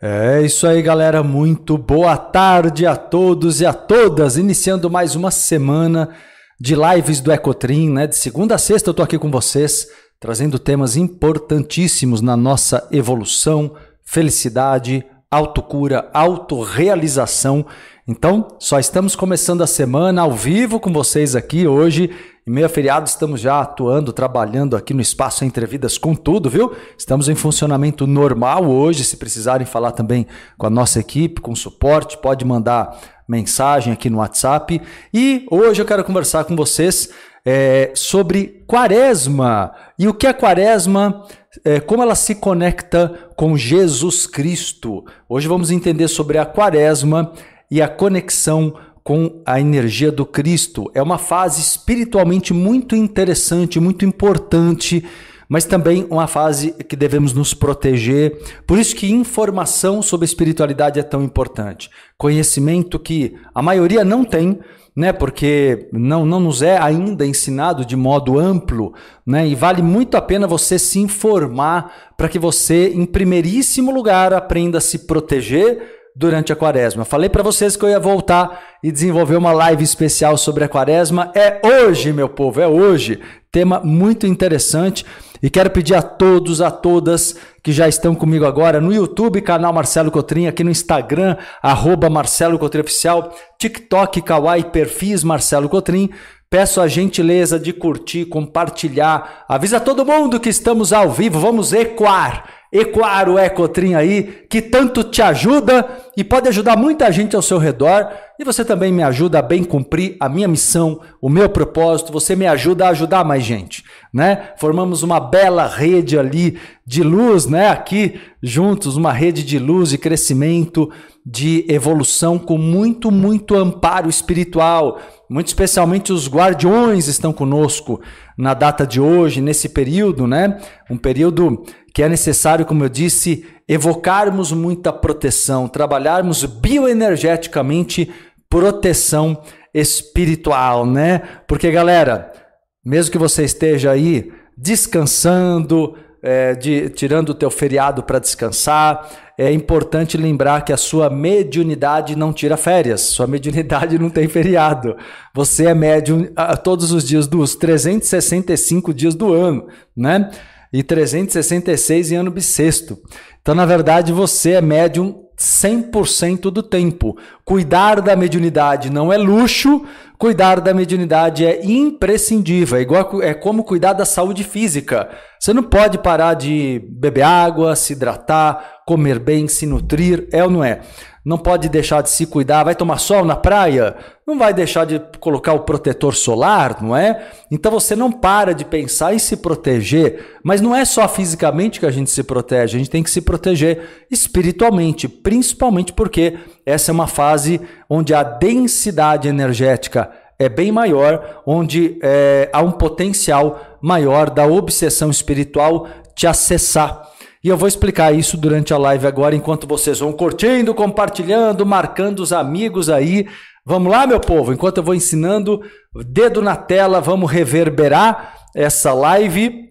É isso aí, galera. Muito boa tarde a todos e a todas. Iniciando mais uma semana de lives do Ecotrim, né? De segunda a sexta eu tô aqui com vocês, trazendo temas importantíssimos na nossa evolução, felicidade, autocura, autorrealização. Então, só estamos começando a semana ao vivo com vocês aqui hoje em meio a feriado, estamos já atuando, trabalhando aqui no Espaço Entre Vidas com tudo, viu? Estamos em funcionamento normal hoje. Se precisarem falar também com a nossa equipe, com suporte, pode mandar mensagem aqui no WhatsApp. E hoje eu quero conversar com vocês é, sobre quaresma e o que é quaresma. É, como ela se conecta com Jesus Cristo. Hoje vamos entender sobre a quaresma e a conexão com a energia do Cristo. É uma fase espiritualmente muito interessante, muito importante, mas também uma fase que devemos nos proteger. Por isso que informação sobre espiritualidade é tão importante. Conhecimento que a maioria não tem, né? Porque não, não nos é ainda ensinado de modo amplo, né? E vale muito a pena você se informar para que você, em primeiríssimo lugar, aprenda a se proteger durante a quaresma. Falei para vocês que eu ia voltar e desenvolver uma live especial sobre a quaresma. É hoje, meu povo, é hoje. Tema muito interessante. E quero pedir a todos, a todas que já estão comigo agora no YouTube, canal Marcelo Cotrim, aqui no Instagram, arroba Marcelo Cotrim Oficial, TikTok, Kawaii, perfis Marcelo Cotrim. Peço a gentileza de curtir, compartilhar. Avisa todo mundo que estamos ao vivo. Vamos ecoar ecoar o Ecotrim aí, que tanto te ajuda e pode ajudar muita gente ao seu redor. E você também me ajuda a bem cumprir a minha missão, o meu propósito. Você me ajuda a ajudar mais gente, né? Formamos uma bela rede ali de luz, né? Aqui juntos, uma rede de luz e crescimento, de evolução com muito, muito amparo espiritual. Muito especialmente os guardiões estão conosco na data de hoje, nesse período, né? Um período que é necessário, como eu disse, evocarmos muita proteção, trabalharmos bioenergeticamente proteção espiritual, né? Porque, galera, mesmo que você esteja aí descansando, é, de, tirando o teu feriado para descansar, é importante lembrar que a sua mediunidade não tira férias, sua mediunidade não tem feriado. Você é médium a, todos os dias dos 365 dias do ano, né? e 366 em ano bissexto. Então, na verdade, você é médium 100% do tempo. Cuidar da mediunidade não é luxo, cuidar da mediunidade é imprescindível. É, igual, é como cuidar da saúde física. Você não pode parar de beber água, se hidratar, comer bem, se nutrir, é ou não é? Não pode deixar de se cuidar, vai tomar sol na praia, não vai deixar de colocar o protetor solar, não é? Então você não para de pensar em se proteger, mas não é só fisicamente que a gente se protege, a gente tem que se proteger espiritualmente, principalmente porque essa é uma fase onde a densidade energética é bem maior, onde é, há um potencial maior da obsessão espiritual te acessar. E eu vou explicar isso durante a live agora, enquanto vocês vão curtindo, compartilhando, marcando os amigos aí. Vamos lá, meu povo, enquanto eu vou ensinando, dedo na tela, vamos reverberar essa live.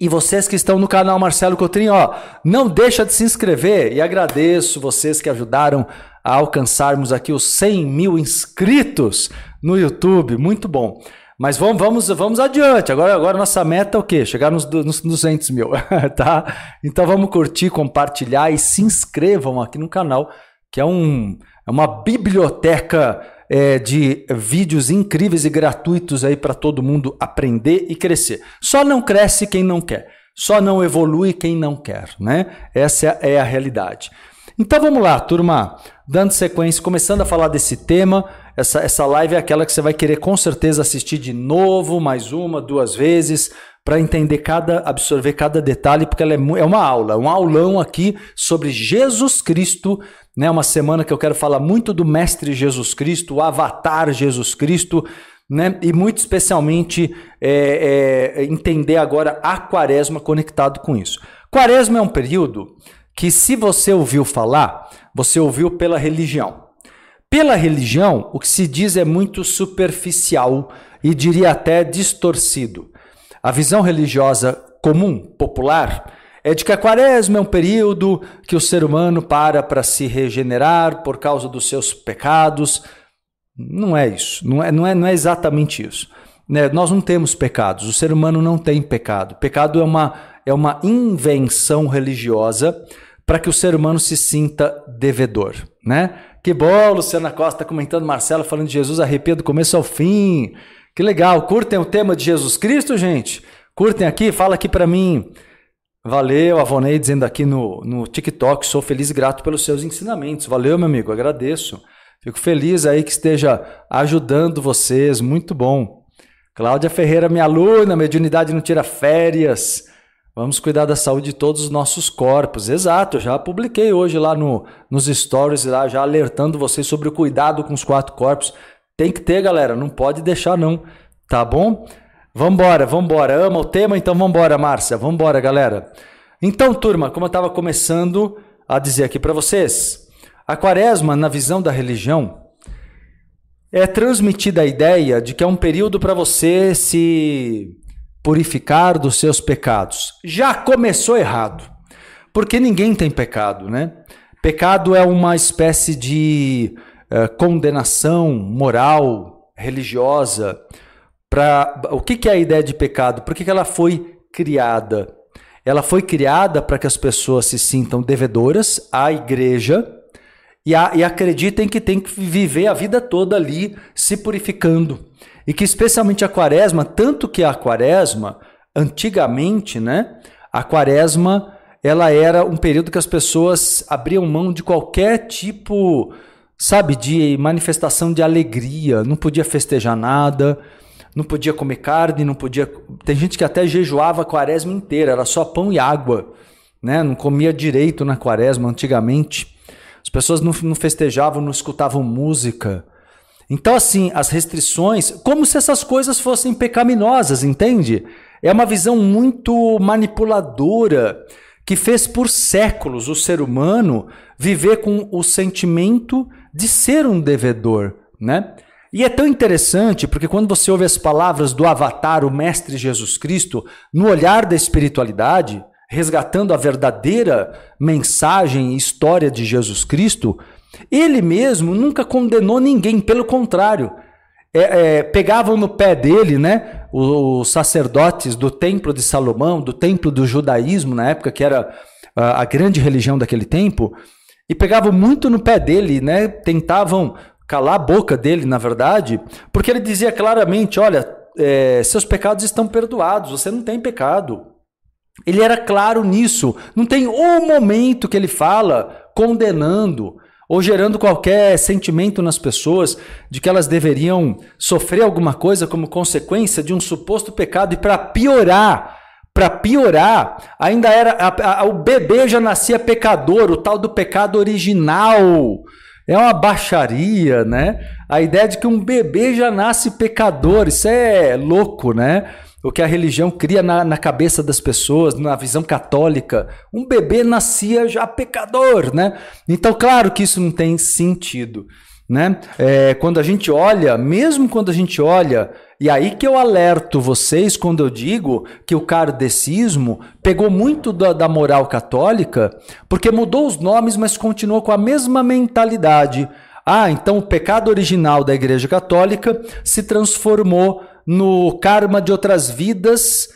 E vocês que estão no canal Marcelo Cotrim, ó, não deixa de se inscrever e agradeço vocês que ajudaram a alcançarmos aqui os 100 mil inscritos no YouTube, muito bom. Mas vamos, vamos, vamos adiante. Agora, agora nossa meta é o quê? Chegar nos, nos 200 mil, tá? Então vamos curtir, compartilhar e se inscrevam aqui no canal, que é, um, é uma biblioteca é, de vídeos incríveis e gratuitos aí para todo mundo aprender e crescer. Só não cresce quem não quer. Só não evolui quem não quer, né? Essa é a realidade. Então vamos lá, turma, dando sequência, começando a falar desse tema. Essa, essa live é aquela que você vai querer com certeza assistir de novo, mais uma, duas vezes, para entender cada, absorver cada detalhe, porque ela é, é uma aula, um aulão aqui sobre Jesus Cristo, né? Uma semana que eu quero falar muito do Mestre Jesus Cristo, o Avatar Jesus Cristo, né? E muito especialmente é, é, entender agora a Quaresma conectado com isso. Quaresma é um período que, se você ouviu falar, você ouviu pela religião. Pela religião, o que se diz é muito superficial e diria até distorcido. A visão religiosa comum, popular, é de que a quaresma é um período que o ser humano para para se regenerar por causa dos seus pecados. Não é isso, não é, não é, não é exatamente isso. Né? Nós não temos pecados, o ser humano não tem pecado. Pecado é uma, é uma invenção religiosa para que o ser humano se sinta devedor. Né? Que bom, Luciana Costa comentando, Marcelo falando de Jesus, arrepia do começo ao fim. Que legal, curtem o tema de Jesus Cristo, gente? Curtem aqui, fala aqui para mim. Valeu, Avonei dizendo aqui no, no TikTok, sou feliz e grato pelos seus ensinamentos. Valeu, meu amigo, agradeço. Fico feliz aí que esteja ajudando vocês, muito bom. Cláudia Ferreira, minha aluna, mediunidade não tira férias. Vamos cuidar da saúde de todos os nossos corpos. Exato, já publiquei hoje lá no, nos stories, lá, já alertando vocês sobre o cuidado com os quatro corpos. Tem que ter, galera, não pode deixar não, tá bom? Vambora, vambora. Ama o tema? Então vambora, Márcia. Vambora, galera. Então, turma, como eu estava começando a dizer aqui para vocês, a quaresma, na visão da religião, é transmitida a ideia de que é um período para você se purificar dos seus pecados. Já começou errado, porque ninguém tem pecado, né? Pecado é uma espécie de uh, condenação moral, religiosa, para o que, que é a ideia de pecado? Por que, que ela foi criada? Ela foi criada para que as pessoas se sintam devedoras à igreja e, a, e acreditem que tem que viver a vida toda ali se purificando. E que especialmente a quaresma, tanto que a quaresma, antigamente, né? A quaresma ela era um período que as pessoas abriam mão de qualquer tipo, sabe, de manifestação de alegria, não podia festejar nada, não podia comer carne, não podia. Tem gente que até jejuava a quaresma inteira, era só pão e água, né? Não comia direito na quaresma antigamente. As pessoas não, não festejavam, não escutavam música. Então, assim, as restrições, como se essas coisas fossem pecaminosas, entende? É uma visão muito manipuladora que fez por séculos o ser humano viver com o sentimento de ser um devedor, né? E é tão interessante porque quando você ouve as palavras do Avatar, o Mestre Jesus Cristo, no olhar da espiritualidade, resgatando a verdadeira mensagem e história de Jesus Cristo, ele mesmo nunca condenou ninguém, pelo contrário. É, é, pegavam no pé dele, né, os sacerdotes do Templo de Salomão, do Templo do Judaísmo, na época que era a, a grande religião daquele tempo, e pegavam muito no pé dele, né, tentavam calar a boca dele, na verdade, porque ele dizia claramente: olha, é, seus pecados estão perdoados, você não tem pecado. Ele era claro nisso. Não tem um momento que ele fala condenando ou gerando qualquer sentimento nas pessoas de que elas deveriam sofrer alguma coisa como consequência de um suposto pecado. E para piorar, para piorar, ainda era a, a, o bebê já nascia pecador, o tal do pecado original. É uma baixaria, né? A ideia de que um bebê já nasce pecador, isso é louco, né? O que a religião cria na, na cabeça das pessoas, na visão católica. Um bebê nascia já pecador, né? Então, claro que isso não tem sentido. Né? É, quando a gente olha, mesmo quando a gente olha, e aí que eu alerto vocês quando eu digo que o kardecismo pegou muito da, da moral católica, porque mudou os nomes, mas continuou com a mesma mentalidade. Ah, então o pecado original da Igreja Católica se transformou no karma de outras vidas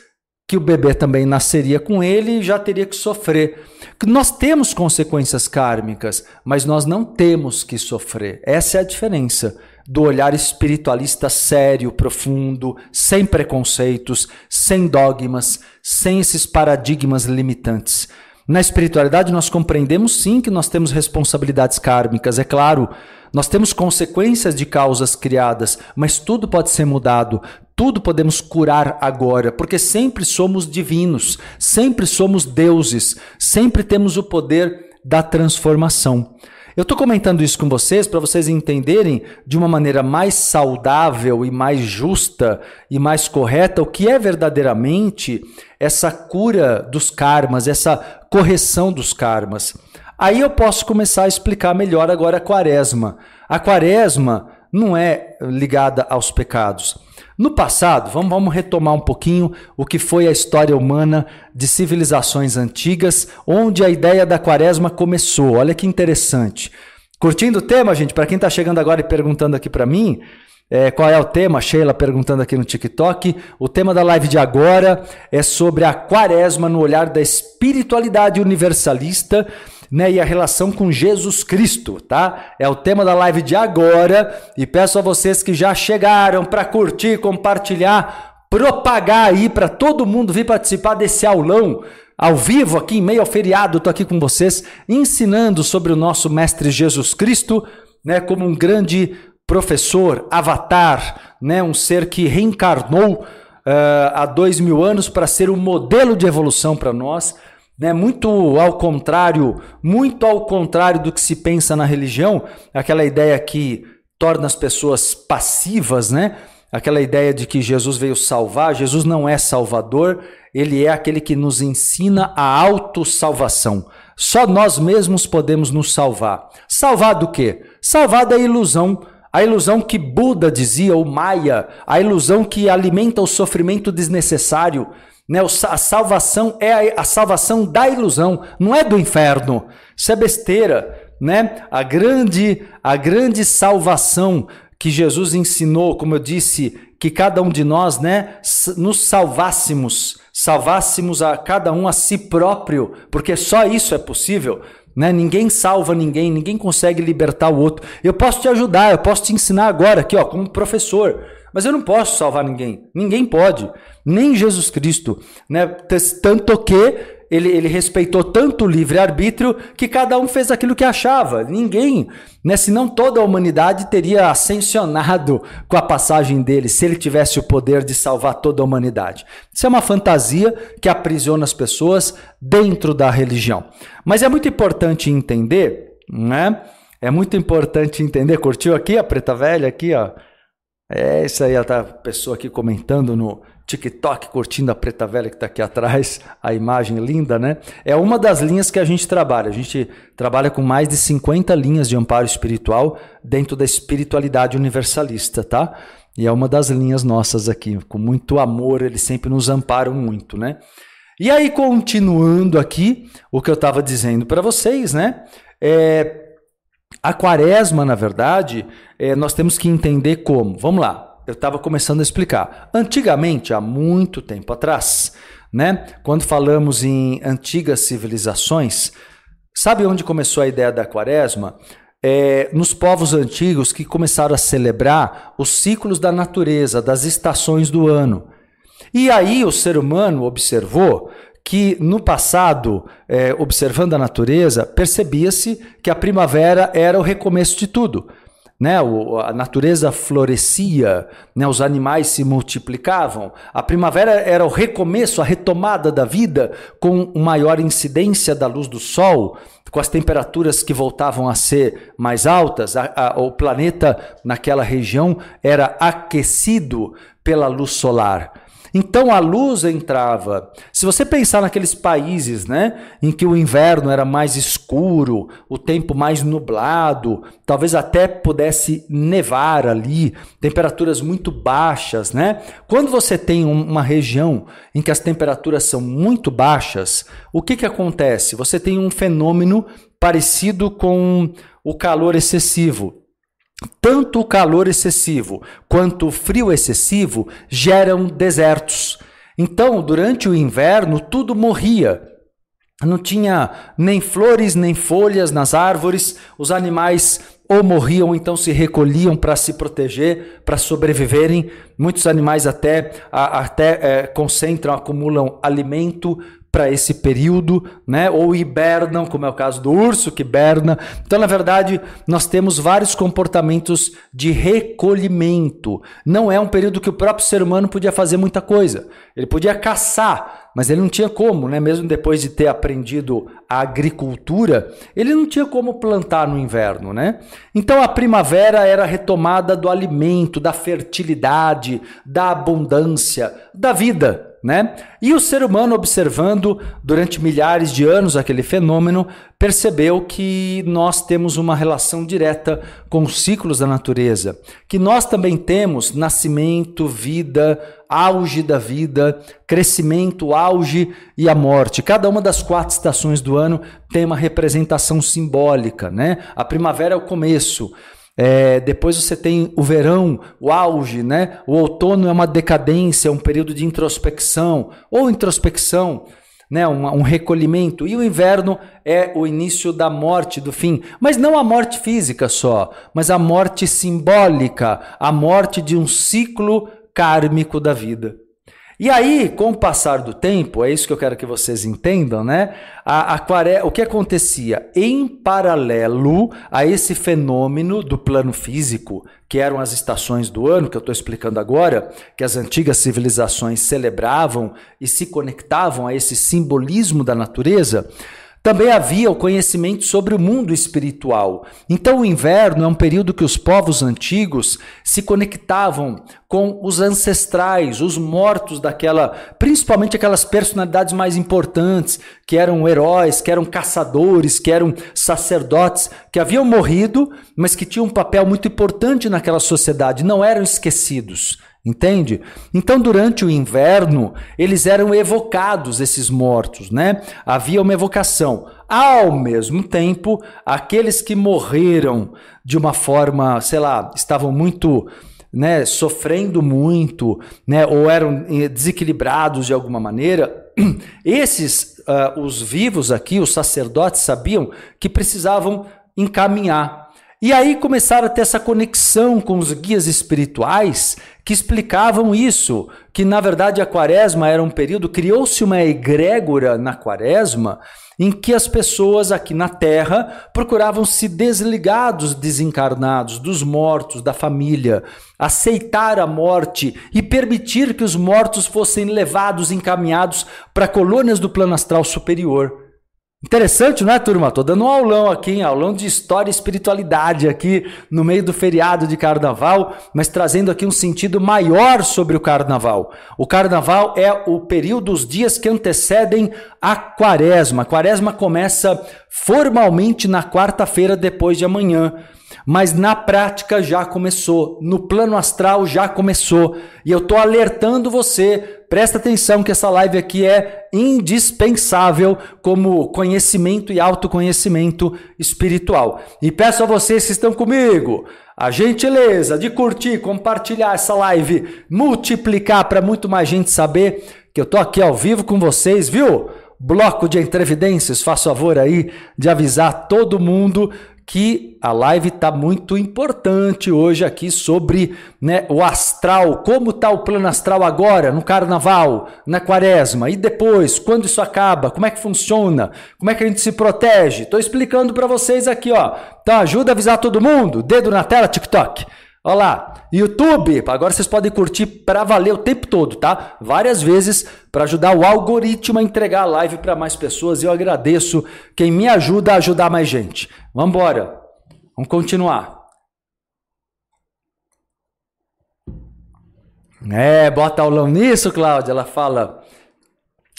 que o bebê também nasceria com ele e já teria que sofrer. Nós temos consequências kármicas, mas nós não temos que sofrer. Essa é a diferença do olhar espiritualista sério, profundo, sem preconceitos, sem dogmas, sem esses paradigmas limitantes. Na espiritualidade, nós compreendemos sim que nós temos responsabilidades kármicas, é claro, nós temos consequências de causas criadas, mas tudo pode ser mudado, tudo podemos curar agora, porque sempre somos divinos, sempre somos deuses, sempre temos o poder da transformação. Eu estou comentando isso com vocês para vocês entenderem de uma maneira mais saudável e mais justa e mais correta o que é verdadeiramente essa cura dos karmas, essa correção dos karmas. Aí eu posso começar a explicar melhor agora a quaresma. A quaresma não é ligada aos pecados. No passado, vamos, vamos retomar um pouquinho o que foi a história humana de civilizações antigas, onde a ideia da quaresma começou. Olha que interessante. Curtindo o tema, gente? Para quem está chegando agora e perguntando aqui para mim, é, qual é o tema? Sheila perguntando aqui no TikTok. O tema da live de agora é sobre a quaresma no olhar da espiritualidade universalista né, e a relação com Jesus Cristo, tá? É o tema da live de agora e peço a vocês que já chegaram para curtir, compartilhar, propagar aí para todo mundo vir participar desse aulão ao vivo aqui em meio ao feriado, tô aqui com vocês ensinando sobre o nosso mestre Jesus Cristo, né, como um grande professor, avatar, né, um ser que reencarnou uh, há dois mil anos para ser um modelo de evolução para nós. Né, muito ao contrário, muito ao contrário do que se pensa na religião, aquela ideia que torna as pessoas passivas, né? Aquela ideia de que Jesus veio salvar, Jesus não é salvador, ele é aquele que nos ensina a autossalvação. Só nós mesmos podemos nos salvar. Salvar do quê? Salvar da ilusão a ilusão que Buda dizia, o Maia, a ilusão que alimenta o sofrimento desnecessário. Né? A salvação é a salvação da ilusão, não é do inferno. Isso é besteira. Né? A, grande, a grande salvação que Jesus ensinou, como eu disse, que cada um de nós né, nos salvássemos, salvássemos a cada um a si próprio, porque só isso é possível. Né? Ninguém salva ninguém, ninguém consegue libertar o outro. Eu posso te ajudar, eu posso te ensinar agora aqui, ó, como professor, mas eu não posso salvar ninguém. Ninguém pode, nem Jesus Cristo, né? Tanto que ele, ele respeitou tanto o livre-arbítrio que cada um fez aquilo que achava. Ninguém, né, senão toda a humanidade teria ascensionado com a passagem dele, se ele tivesse o poder de salvar toda a humanidade. Isso é uma fantasia que aprisiona as pessoas dentro da religião. Mas é muito importante entender, né? É muito importante entender. Curtiu aqui a preta velha aqui, ó? É isso aí, a pessoa aqui comentando no, TikTok curtindo a preta velha que está aqui atrás, a imagem linda, né? É uma das linhas que a gente trabalha. A gente trabalha com mais de 50 linhas de amparo espiritual dentro da espiritualidade universalista, tá? E é uma das linhas nossas aqui. Com muito amor, eles sempre nos amparam muito, né? E aí, continuando aqui, o que eu estava dizendo para vocês, né? É, a quaresma, na verdade, é, nós temos que entender como. Vamos lá eu estava começando a explicar. Antigamente, há muito tempo atrás, né, quando falamos em antigas civilizações, sabe onde começou a ideia da quaresma? É, nos povos antigos que começaram a celebrar os ciclos da natureza, das estações do ano. E aí o ser humano observou que no passado, é, observando a natureza, percebia-se que a primavera era o recomeço de tudo né? O, a natureza florescia, né? os animais se multiplicavam. A primavera era o recomeço, a retomada da vida, com maior incidência da luz do sol, com as temperaturas que voltavam a ser mais altas. A, a, o planeta naquela região era aquecido pela luz solar. Então a luz entrava. Se você pensar naqueles países, né, em que o inverno era mais escuro, o tempo mais nublado, talvez até pudesse nevar ali, temperaturas muito baixas, né? Quando você tem uma região em que as temperaturas são muito baixas, o que que acontece? Você tem um fenômeno parecido com o calor excessivo. Tanto o calor excessivo quanto o frio excessivo geram desertos. Então, durante o inverno, tudo morria. Não tinha nem flores nem folhas nas árvores, os animais ou morriam então se recolhiam para se proteger, para sobreviverem. Muitos animais até, até é, concentram, acumulam alimento para esse período, né? Ou hibernam, como é o caso do urso que hiberna. Então, na verdade, nós temos vários comportamentos de recolhimento. Não é um período que o próprio ser humano podia fazer muita coisa. Ele podia caçar, mas ele não tinha como, né? Mesmo depois de ter aprendido a agricultura, ele não tinha como plantar no inverno, né? Então a primavera era a retomada do alimento, da fertilidade, da abundância, da vida né? E o ser humano, observando durante milhares de anos aquele fenômeno, percebeu que nós temos uma relação direta com os ciclos da natureza, que nós também temos nascimento, vida, auge da vida, crescimento, auge e a morte. Cada uma das quatro estações do ano tem uma representação simbólica, né? A primavera é o começo, é, depois você tem o verão, o auge, né? O outono é uma decadência, um período de introspecção ou introspecção, né? Um, um, recolhimento. E o inverno é o início da morte, do fim. Mas não a morte física só, mas a morte simbólica, a morte de um ciclo kármico da vida. E aí, com o passar do tempo, é isso que eu quero que vocês entendam, né? A, a o que acontecia em paralelo a esse fenômeno do plano físico, que eram as estações do ano, que eu estou explicando agora, que as antigas civilizações celebravam e se conectavam a esse simbolismo da natureza. Também havia o conhecimento sobre o mundo espiritual. Então, o inverno é um período que os povos antigos se conectavam com os ancestrais, os mortos daquela, principalmente aquelas personalidades mais importantes, que eram heróis, que eram caçadores, que eram sacerdotes, que haviam morrido, mas que tinham um papel muito importante naquela sociedade, não eram esquecidos. Entende? Então, durante o inverno, eles eram evocados, esses mortos, né? Havia uma evocação. Ao mesmo tempo, aqueles que morreram de uma forma, sei lá, estavam muito, né, sofrendo muito, né, ou eram eh, desequilibrados de alguma maneira, esses, uh, os vivos aqui, os sacerdotes, sabiam que precisavam encaminhar e aí começaram a ter essa conexão com os guias espirituais que explicavam isso, que na verdade a quaresma era um período, criou-se uma egrégora na quaresma em que as pessoas aqui na Terra procuravam se desligar dos desencarnados, dos mortos, da família, aceitar a morte e permitir que os mortos fossem levados, encaminhados para colônias do plano astral superior. Interessante, não é, turma? Tô dando um aulão aqui, hein? aulão de história e espiritualidade aqui no meio do feriado de carnaval, mas trazendo aqui um sentido maior sobre o carnaval. O carnaval é o período, os dias que antecedem a quaresma. A quaresma começa formalmente na quarta-feira depois de amanhã mas na prática já começou, no plano astral já começou. E eu estou alertando você, presta atenção que essa live aqui é indispensável como conhecimento e autoconhecimento espiritual. E peço a vocês que estão comigo a gentileza de curtir, compartilhar essa live, multiplicar para muito mais gente saber que eu estou aqui ao vivo com vocês, viu? Bloco de entrevidências, faça favor aí de avisar todo mundo que a live está muito importante hoje aqui sobre né, o astral, como está o plano astral agora, no carnaval, na quaresma, e depois, quando isso acaba, como é que funciona, como é que a gente se protege. Estou explicando para vocês aqui, ó. Então ajuda a avisar todo mundo, dedo na tela, TikTok. Olha lá, YouTube, agora vocês podem curtir para valer o tempo todo, tá? Várias vezes para ajudar o algoritmo a entregar a live para mais pessoas. E eu agradeço quem me ajuda a ajudar mais gente. Vamos embora. Vamos continuar. É, bota aulão nisso, Cláudia. Ela fala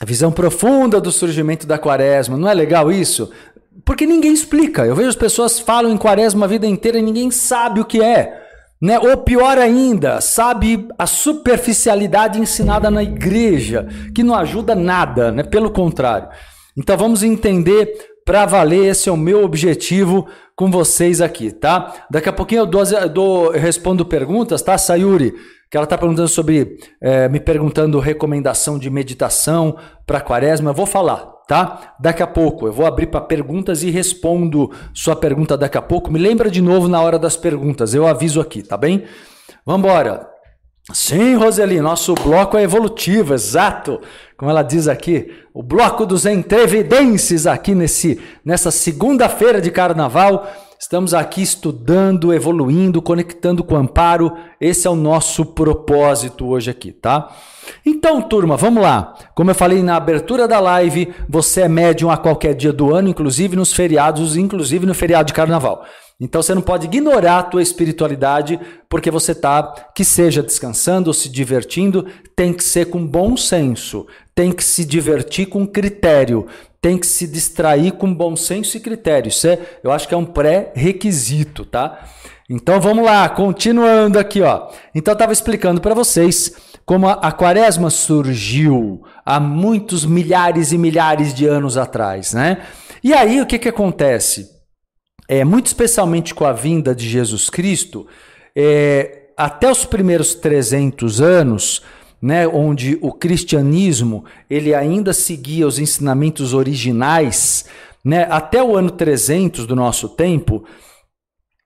a visão profunda do surgimento da quaresma. Não é legal isso? Porque ninguém explica. Eu vejo as pessoas falam em quaresma a vida inteira e ninguém sabe o que é. Né? Ou pior ainda, sabe a superficialidade ensinada na igreja, que não ajuda nada, né? pelo contrário. Então vamos entender para valer, esse é o meu objetivo com vocês aqui, tá? Daqui a pouquinho eu, dou, eu, dou, eu respondo perguntas, tá, Sayuri? Que ela está perguntando sobre, é, me perguntando recomendação de meditação para quaresma. Eu vou falar, tá? Daqui a pouco eu vou abrir para perguntas e respondo sua pergunta daqui a pouco. Me lembra de novo na hora das perguntas, eu aviso aqui, tá bem? Vamos embora. Sim, Roseli, nosso bloco é evolutivo, exato. Como ela diz aqui, o bloco dos entrevidências aqui nesse, nessa segunda-feira de carnaval. Estamos aqui estudando, evoluindo, conectando com o amparo. Esse é o nosso propósito hoje aqui, tá? Então, turma, vamos lá. Como eu falei na abertura da live, você é médium a qualquer dia do ano, inclusive nos feriados, inclusive no feriado de carnaval. Então você não pode ignorar a tua espiritualidade porque você tá que seja descansando ou se divertindo, tem que ser com bom senso, tem que se divertir com critério, tem que se distrair com bom senso e critério. Isso é, eu acho que é um pré-requisito, tá? Então vamos lá, continuando aqui, ó. Então eu estava explicando para vocês como a, a quaresma surgiu há muitos milhares e milhares de anos atrás, né? E aí o que que acontece? é, muito especialmente com a vinda de Jesus Cristo, é, até os primeiros 300 anos, né, onde o cristianismo ele ainda seguia os ensinamentos originais, né, até o ano 300 do nosso tempo,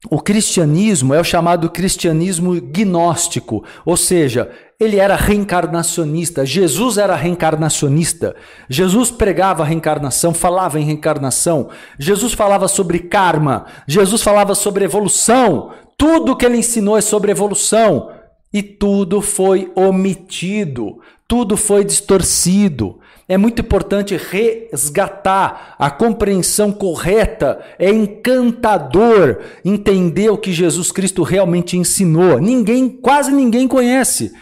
o cristianismo é o chamado cristianismo gnóstico, ou seja, ele era reencarnacionista. Jesus era reencarnacionista. Jesus pregava a reencarnação, falava em reencarnação. Jesus falava sobre karma. Jesus falava sobre evolução. Tudo que ele ensinou é sobre evolução. E tudo foi omitido, tudo foi distorcido. É muito importante resgatar a compreensão correta. É encantador entender o que Jesus Cristo realmente ensinou. Ninguém, quase ninguém conhece.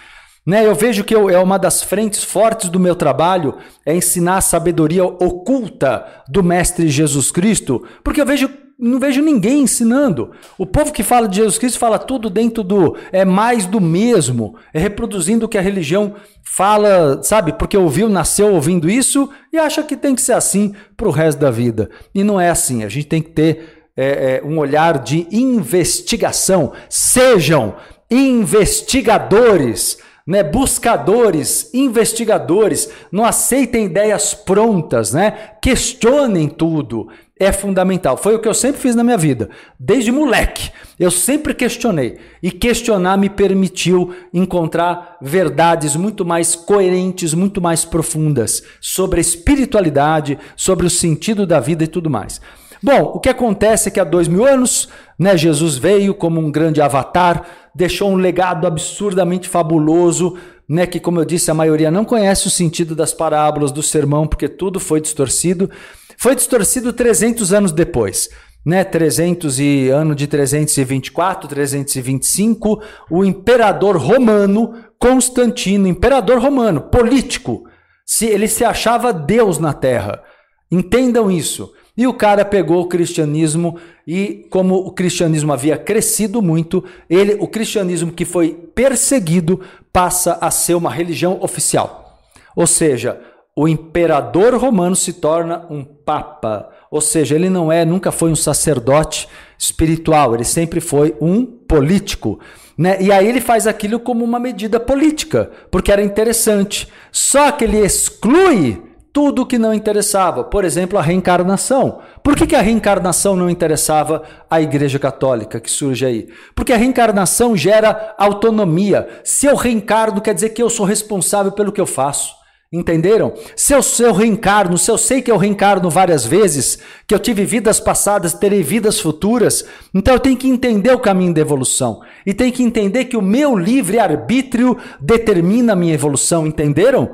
Né? Eu vejo que eu, é uma das frentes fortes do meu trabalho é ensinar a sabedoria oculta do Mestre Jesus Cristo, porque eu vejo não vejo ninguém ensinando. O povo que fala de Jesus Cristo fala tudo dentro do é mais do mesmo, é reproduzindo o que a religião fala, sabe? Porque ouviu, nasceu ouvindo isso e acha que tem que ser assim para o resto da vida. E não é assim. A gente tem que ter é, é, um olhar de investigação. Sejam investigadores né? Buscadores, investigadores, não aceitem ideias prontas, né? Questionem tudo. É fundamental. Foi o que eu sempre fiz na minha vida. Desde moleque, eu sempre questionei. E questionar me permitiu encontrar verdades muito mais coerentes, muito mais profundas sobre a espiritualidade, sobre o sentido da vida e tudo mais. Bom, o que acontece é que há dois mil anos, né, Jesus veio como um grande avatar, deixou um legado absurdamente fabuloso, né, que, como eu disse, a maioria não conhece o sentido das parábolas do sermão, porque tudo foi distorcido. Foi distorcido 300 anos depois. Né, 300 e ano de 324, 325, o imperador romano Constantino, imperador romano, político, se ele se achava Deus na terra. Entendam isso. E o cara pegou o cristianismo e como o cristianismo havia crescido muito, ele, o cristianismo que foi perseguido, passa a ser uma religião oficial. Ou seja, o imperador romano se torna um papa. Ou seja, ele não é, nunca foi um sacerdote espiritual, ele sempre foi um político. Né? E aí ele faz aquilo como uma medida política, porque era interessante. Só que ele exclui tudo que não interessava, por exemplo, a reencarnação. Por que, que a reencarnação não interessava à Igreja Católica que surge aí? Porque a reencarnação gera autonomia. Se eu reencarno, quer dizer que eu sou responsável pelo que eu faço. Entenderam? Se eu, se eu reencarno, se eu sei que eu reencarno várias vezes, que eu tive vidas passadas, terei vidas futuras, então eu tenho que entender o caminho da evolução. E tenho que entender que o meu livre-arbítrio determina a minha evolução, entenderam?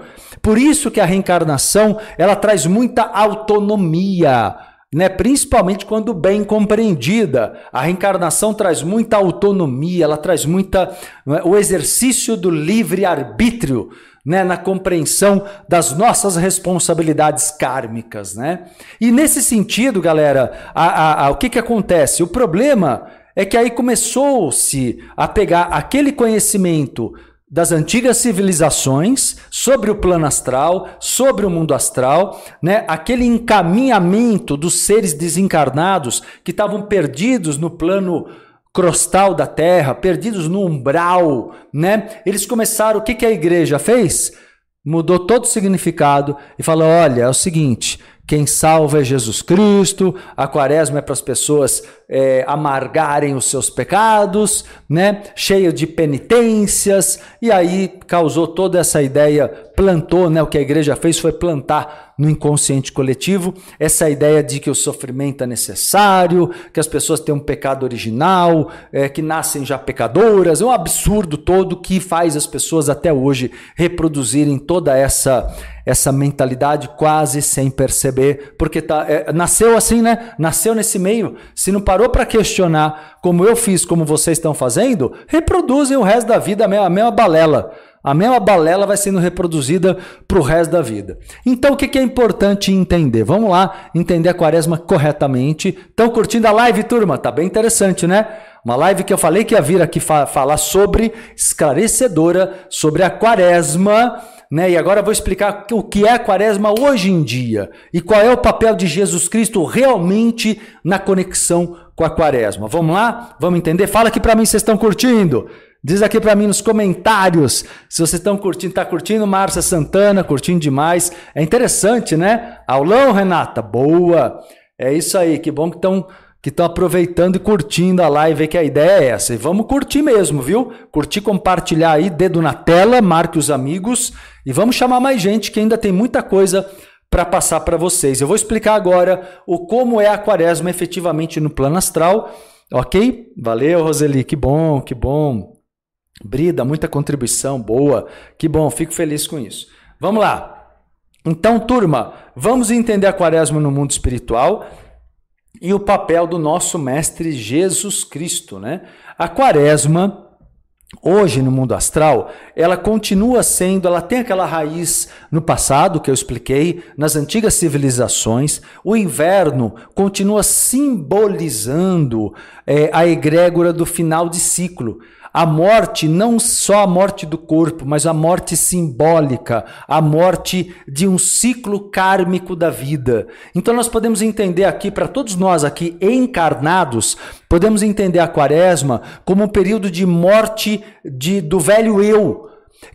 Por isso que a reencarnação, ela traz muita autonomia. Né? Principalmente quando bem compreendida. A reencarnação traz muita autonomia, ela traz muita né, o exercício do livre arbítrio né, na compreensão das nossas responsabilidades kármicas. Né? E nesse sentido, galera, a, a, a, o que, que acontece? O problema é que aí começou-se a pegar aquele conhecimento das antigas civilizações sobre o plano astral, sobre o mundo astral, né? Aquele encaminhamento dos seres desencarnados que estavam perdidos no plano crostal da terra, perdidos no umbral, né? Eles começaram, o que, que a igreja fez? Mudou todo o significado e falou: olha, é o seguinte, quem salva é Jesus Cristo, a quaresma é para as pessoas é, amargarem os seus pecados, né? Cheio de penitências, e aí causou toda essa ideia, plantou, né? O que a igreja fez foi plantar no inconsciente coletivo essa ideia de que o sofrimento é necessário, que as pessoas têm um pecado original, é, que nascem já pecadoras, é um absurdo todo que faz as pessoas até hoje reproduzirem toda essa essa mentalidade quase sem perceber, porque tá, é, nasceu assim, né? Nasceu nesse meio. Se não parou para questionar, como eu fiz, como vocês estão fazendo, reproduzem o resto da vida a mesma, a mesma balela. A mesma balela vai sendo reproduzida para o resto da vida. Então, o que, é importante entender? Vamos lá entender a quaresma corretamente. Estão curtindo a live, turma? Tá bem interessante, né? Uma live que eu falei que ia vir aqui fa falar sobre, esclarecedora, sobre a quaresma né? E agora eu vou explicar o que é a quaresma hoje em dia e qual é o papel de Jesus Cristo realmente na conexão com a quaresma. Vamos lá? Vamos entender? Fala aqui para mim vocês estão curtindo. Diz aqui para mim nos comentários se vocês estão curtindo. Tá curtindo, Márcia Santana? Curtindo demais. É interessante, né? Aulão, Renata? Boa! É isso aí. Que bom que estão que estão aproveitando e curtindo a live, que a ideia é essa. E vamos curtir mesmo, viu? Curtir, compartilhar aí, dedo na tela, marque os amigos e vamos chamar mais gente que ainda tem muita coisa para passar para vocês. Eu vou explicar agora o como é a quaresma efetivamente no plano astral, ok? Valeu, Roseli, que bom, que bom. Brida, muita contribuição, boa, que bom, fico feliz com isso. Vamos lá. Então, turma, vamos entender a quaresma no mundo espiritual e o papel do nosso mestre Jesus Cristo, né? A quaresma Hoje, no mundo astral, ela continua sendo, ela tem aquela raiz no passado, que eu expliquei, nas antigas civilizações. O inverno continua simbolizando é, a egrégora do final de ciclo a morte, não só a morte do corpo, mas a morte simbólica, a morte de um ciclo kármico da vida. Então nós podemos entender aqui, para todos nós aqui encarnados, podemos entender a quaresma como um período de morte de, do velho eu.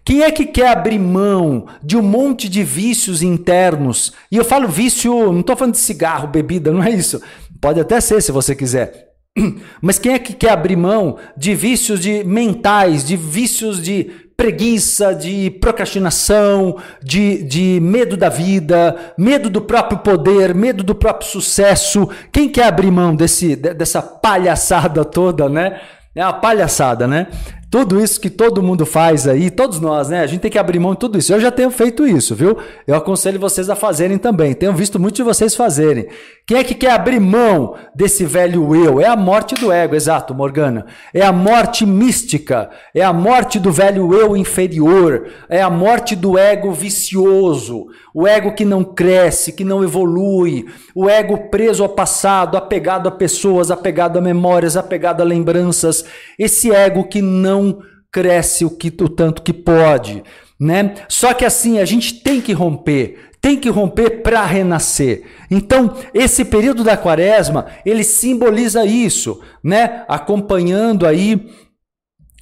Quem é que quer abrir mão de um monte de vícios internos? E eu falo vício, não estou falando de cigarro, bebida, não é isso. Pode até ser se você quiser. Mas quem é que quer abrir mão de vícios de mentais, de vícios de preguiça, de procrastinação, de, de medo da vida, medo do próprio poder, medo do próprio sucesso? Quem quer abrir mão desse, dessa palhaçada toda, né? É uma palhaçada, né? Tudo isso que todo mundo faz aí, todos nós, né? A gente tem que abrir mão de tudo isso. Eu já tenho feito isso, viu? Eu aconselho vocês a fazerem também. Tenho visto muitos de vocês fazerem. Quem é que quer abrir mão desse velho eu? É a morte do ego, exato, Morgana. É a morte mística. É a morte do velho eu inferior. É a morte do ego vicioso. O ego que não cresce, que não evolui. O ego preso ao passado, apegado a pessoas, apegado a memórias, apegado a lembranças. Esse ego que não não cresce o, que, o tanto que pode, né? Só que assim, a gente tem que romper, tem que romper para renascer. Então, esse período da quaresma, ele simboliza isso, né? Acompanhando aí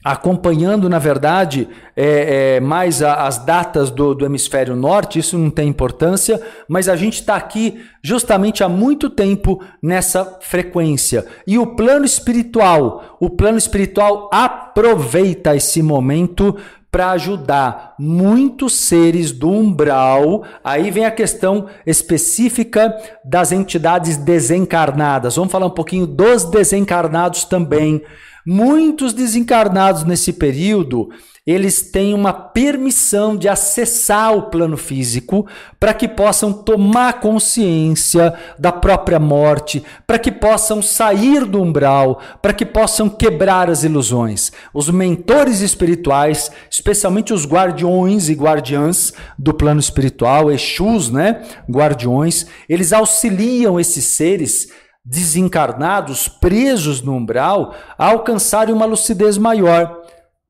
acompanhando, na verdade, é, é, mais a, as datas do, do, hemisfério norte, isso não tem importância, mas a gente está aqui justamente há muito tempo nessa frequência. E o plano espiritual, o plano espiritual aproveita esse momento para ajudar muitos seres do umbral. Aí vem a questão específica das entidades desencarnadas. Vamos falar um pouquinho dos desencarnados também. Muitos desencarnados nesse período, eles têm uma permissão de acessar o plano físico para que possam tomar consciência da própria morte, para que possam sair do umbral, para que possam quebrar as ilusões. Os mentores espirituais, especialmente os guardiões e guardiãs do plano espiritual, Exus, né, guardiões, eles auxiliam esses seres desencarnados, presos no umbral, a alcançarem uma lucidez maior.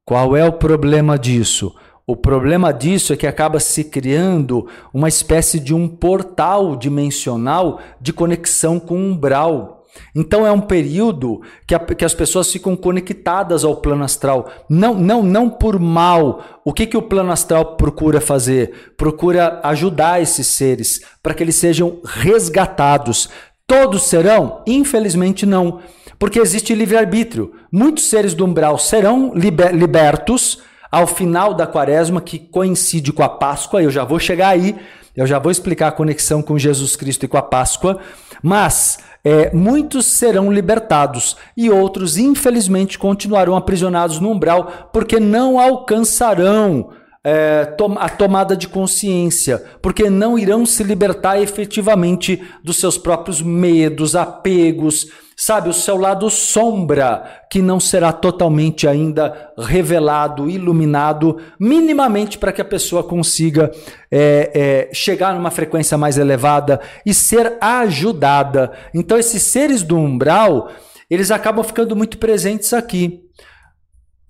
Qual é o problema disso? O problema disso é que acaba se criando uma espécie de um portal dimensional de conexão com o umbral. Então é um período que, a, que, as pessoas ficam conectadas ao plano astral. Não, não, não por mal. O que, que o plano astral procura fazer? Procura ajudar esses seres para que eles sejam resgatados. Todos serão? Infelizmente não. Porque existe livre-arbítrio. Muitos seres do umbral serão liber, libertos ao final da quaresma, que coincide com a Páscoa. Eu já vou chegar aí. Eu já vou explicar a conexão com Jesus Cristo e com a Páscoa. Mas é, muitos serão libertados e outros, infelizmente, continuarão aprisionados no umbral porque não alcançarão é, a tomada de consciência, porque não irão se libertar efetivamente dos seus próprios medos, apegos sabe, o seu lado sombra, que não será totalmente ainda revelado, iluminado, minimamente para que a pessoa consiga é, é, chegar numa frequência mais elevada e ser ajudada. Então, esses seres do umbral, eles acabam ficando muito presentes aqui.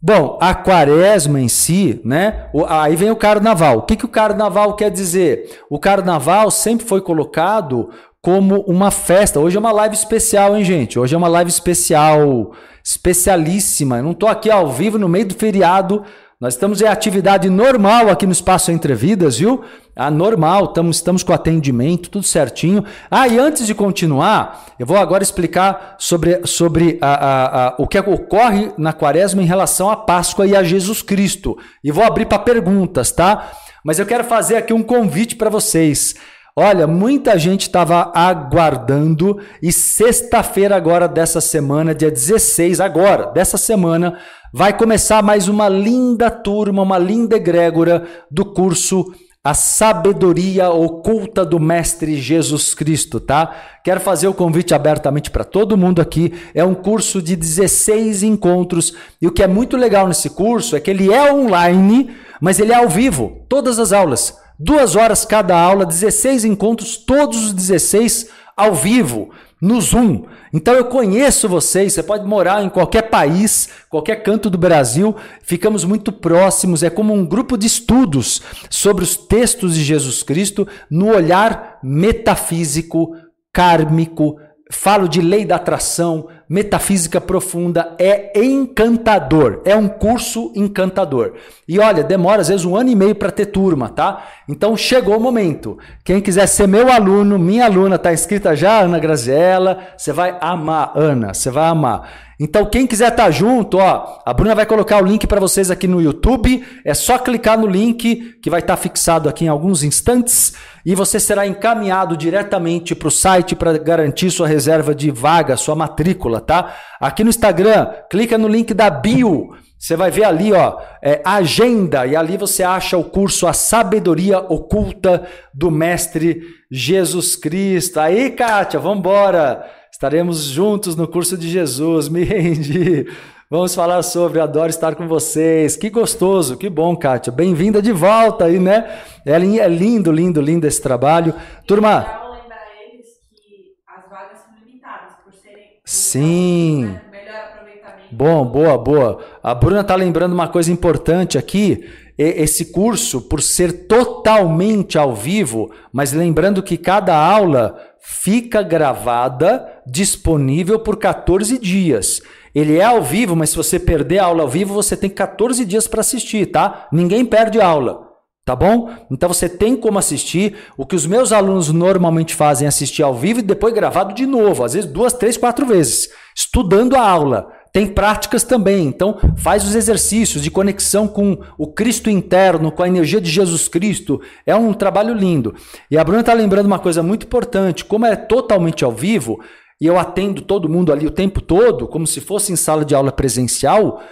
Bom, a quaresma em si, né? Aí vem o carnaval. O que, que o carnaval quer dizer? O carnaval sempre foi colocado como uma festa. Hoje é uma live especial, hein, gente? Hoje é uma live especial, especialíssima. Eu não estou aqui ao vivo no meio do feriado. Nós estamos em atividade normal aqui no Espaço Entre Vidas, viu? Ah, normal, estamos, estamos com atendimento, tudo certinho. Ah, e antes de continuar, eu vou agora explicar sobre, sobre a, a, a, o que ocorre na quaresma em relação à Páscoa e a Jesus Cristo. E vou abrir para perguntas, tá? Mas eu quero fazer aqui um convite para vocês. Olha, muita gente estava aguardando e sexta-feira agora dessa semana, dia 16 agora, dessa semana, vai começar mais uma linda turma, uma linda egrégora do curso A Sabedoria Oculta do Mestre Jesus Cristo, tá? Quero fazer o convite abertamente para todo mundo aqui. É um curso de 16 encontros e o que é muito legal nesse curso é que ele é online, mas ele é ao vivo, todas as aulas. Duas horas cada aula, 16 encontros, todos os 16 ao vivo, no Zoom. Então eu conheço vocês, você pode morar em qualquer país, qualquer canto do Brasil, ficamos muito próximos, é como um grupo de estudos sobre os textos de Jesus Cristo no olhar metafísico, kármico, falo de lei da atração, metafísica profunda, é encantador, é um curso encantador. E olha, demora às vezes um ano e meio para ter turma, tá? Então chegou o momento. Quem quiser ser meu aluno, minha aluna, tá inscrita já, Ana Graziella, você vai amar, Ana, você vai amar. Então, quem quiser estar tá junto, ó, a Bruna vai colocar o link para vocês aqui no YouTube. É só clicar no link que vai estar tá fixado aqui em alguns instantes e você será encaminhado diretamente para o site para garantir sua reserva de vaga, sua matrícula, tá? Aqui no Instagram, clica no link da bio. Você vai ver ali, ó, é, agenda, e ali você acha o curso A Sabedoria Oculta do Mestre Jesus Cristo. Aí, Kátia, vamos embora! Estaremos juntos no curso de Jesus. Me rendi. Vamos falar sobre Adoro estar com vocês. Que gostoso, que bom, Kátia. Bem-vinda de volta aí, né? É, é lindo, lindo, lindo esse trabalho. Turma. Sim. Bom, boa, boa. A Bruna está lembrando uma coisa importante aqui. Esse curso, por ser totalmente ao vivo, mas lembrando que cada aula fica gravada, disponível por 14 dias. Ele é ao vivo, mas se você perder a aula ao vivo, você tem 14 dias para assistir, tá? Ninguém perde aula. Tá bom? Então você tem como assistir. O que os meus alunos normalmente fazem é assistir ao vivo e depois gravado de novo, às vezes duas, três, quatro vezes, estudando a aula. Tem práticas também, então faz os exercícios de conexão com o Cristo interno, com a energia de Jesus Cristo. É um trabalho lindo. E a Bruna está lembrando uma coisa muito importante: como é totalmente ao vivo, e eu atendo todo mundo ali o tempo todo, como se fosse em sala de aula presencial,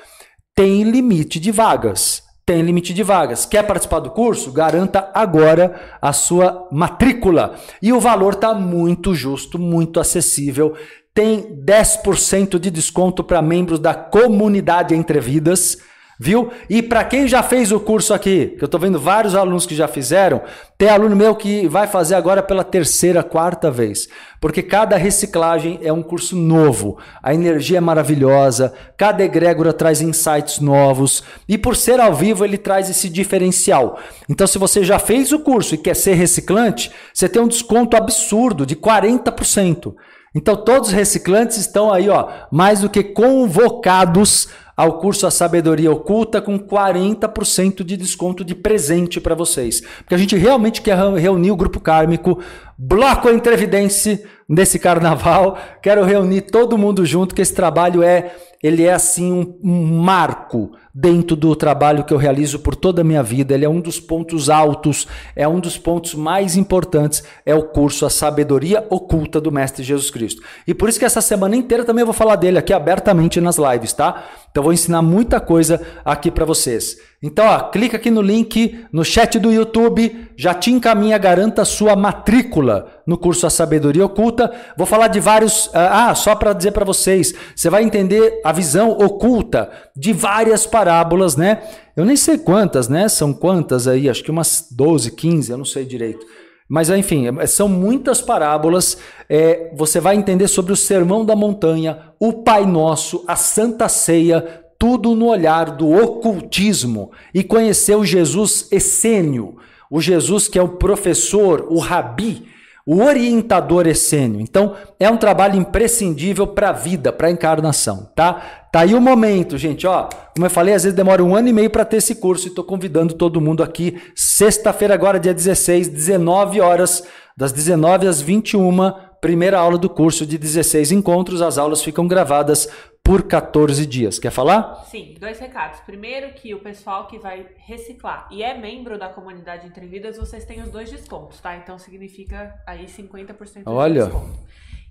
tem limite de vagas. Tem limite de vagas. Quer participar do curso? Garanta agora a sua matrícula. E o valor está muito justo, muito acessível tem 10% de desconto para membros da comunidade Entre Vidas, viu? E para quem já fez o curso aqui, que eu estou vendo vários alunos que já fizeram, tem aluno meu que vai fazer agora pela terceira, quarta vez, porque cada reciclagem é um curso novo, a energia é maravilhosa, cada egrégora traz insights novos e por ser ao vivo ele traz esse diferencial. Então, se você já fez o curso e quer ser reciclante, você tem um desconto absurdo de 40%. Então todos os reciclantes estão aí, ó, mais do que convocados ao curso A Sabedoria Oculta com 40% de desconto de presente para vocês. Porque a gente realmente quer reunir o grupo kármico, bloco entrevidência nesse carnaval. Quero reunir todo mundo junto, que esse trabalho é ele é assim um, um, marco dentro do trabalho que eu realizo por toda a minha vida. Ele é um dos pontos altos, é um dos pontos mais importantes, é o curso A Sabedoria Oculta do Mestre Jesus Cristo. E por isso que essa semana inteira também eu vou falar dele aqui abertamente nas lives, tá? Então vou ensinar muita coisa aqui para vocês. Então, ó, clica aqui no link no chat do YouTube, já te encaminha, garanta sua matrícula no curso A Sabedoria Oculta. Vou falar de vários. Ah, ah só para dizer para vocês, você vai entender a visão oculta de várias parábolas, né? Eu nem sei quantas, né? São quantas aí? Acho que umas 12, 15, eu não sei direito. Mas enfim, são muitas parábolas. É, você vai entender sobre o Sermão da Montanha, o Pai Nosso, a Santa Ceia, tudo no olhar do ocultismo e conhecer o Jesus essênio, o Jesus que é o professor, o rabi, o orientador essênio. Então, é um trabalho imprescindível para a vida, para a encarnação, tá? Tá aí o momento, gente, ó. Como eu falei, às vezes demora um ano e meio para ter esse curso e estou convidando todo mundo aqui. Sexta-feira, agora, dia 16, 19 horas, das 19 às 21, primeira aula do curso de 16 encontros. As aulas ficam gravadas por 14 dias. Quer falar? Sim, dois recados. Primeiro que o pessoal que vai reciclar e é membro da comunidade Entre Vidas, vocês têm os dois descontos, tá? Então significa aí 50% de Olha. desconto.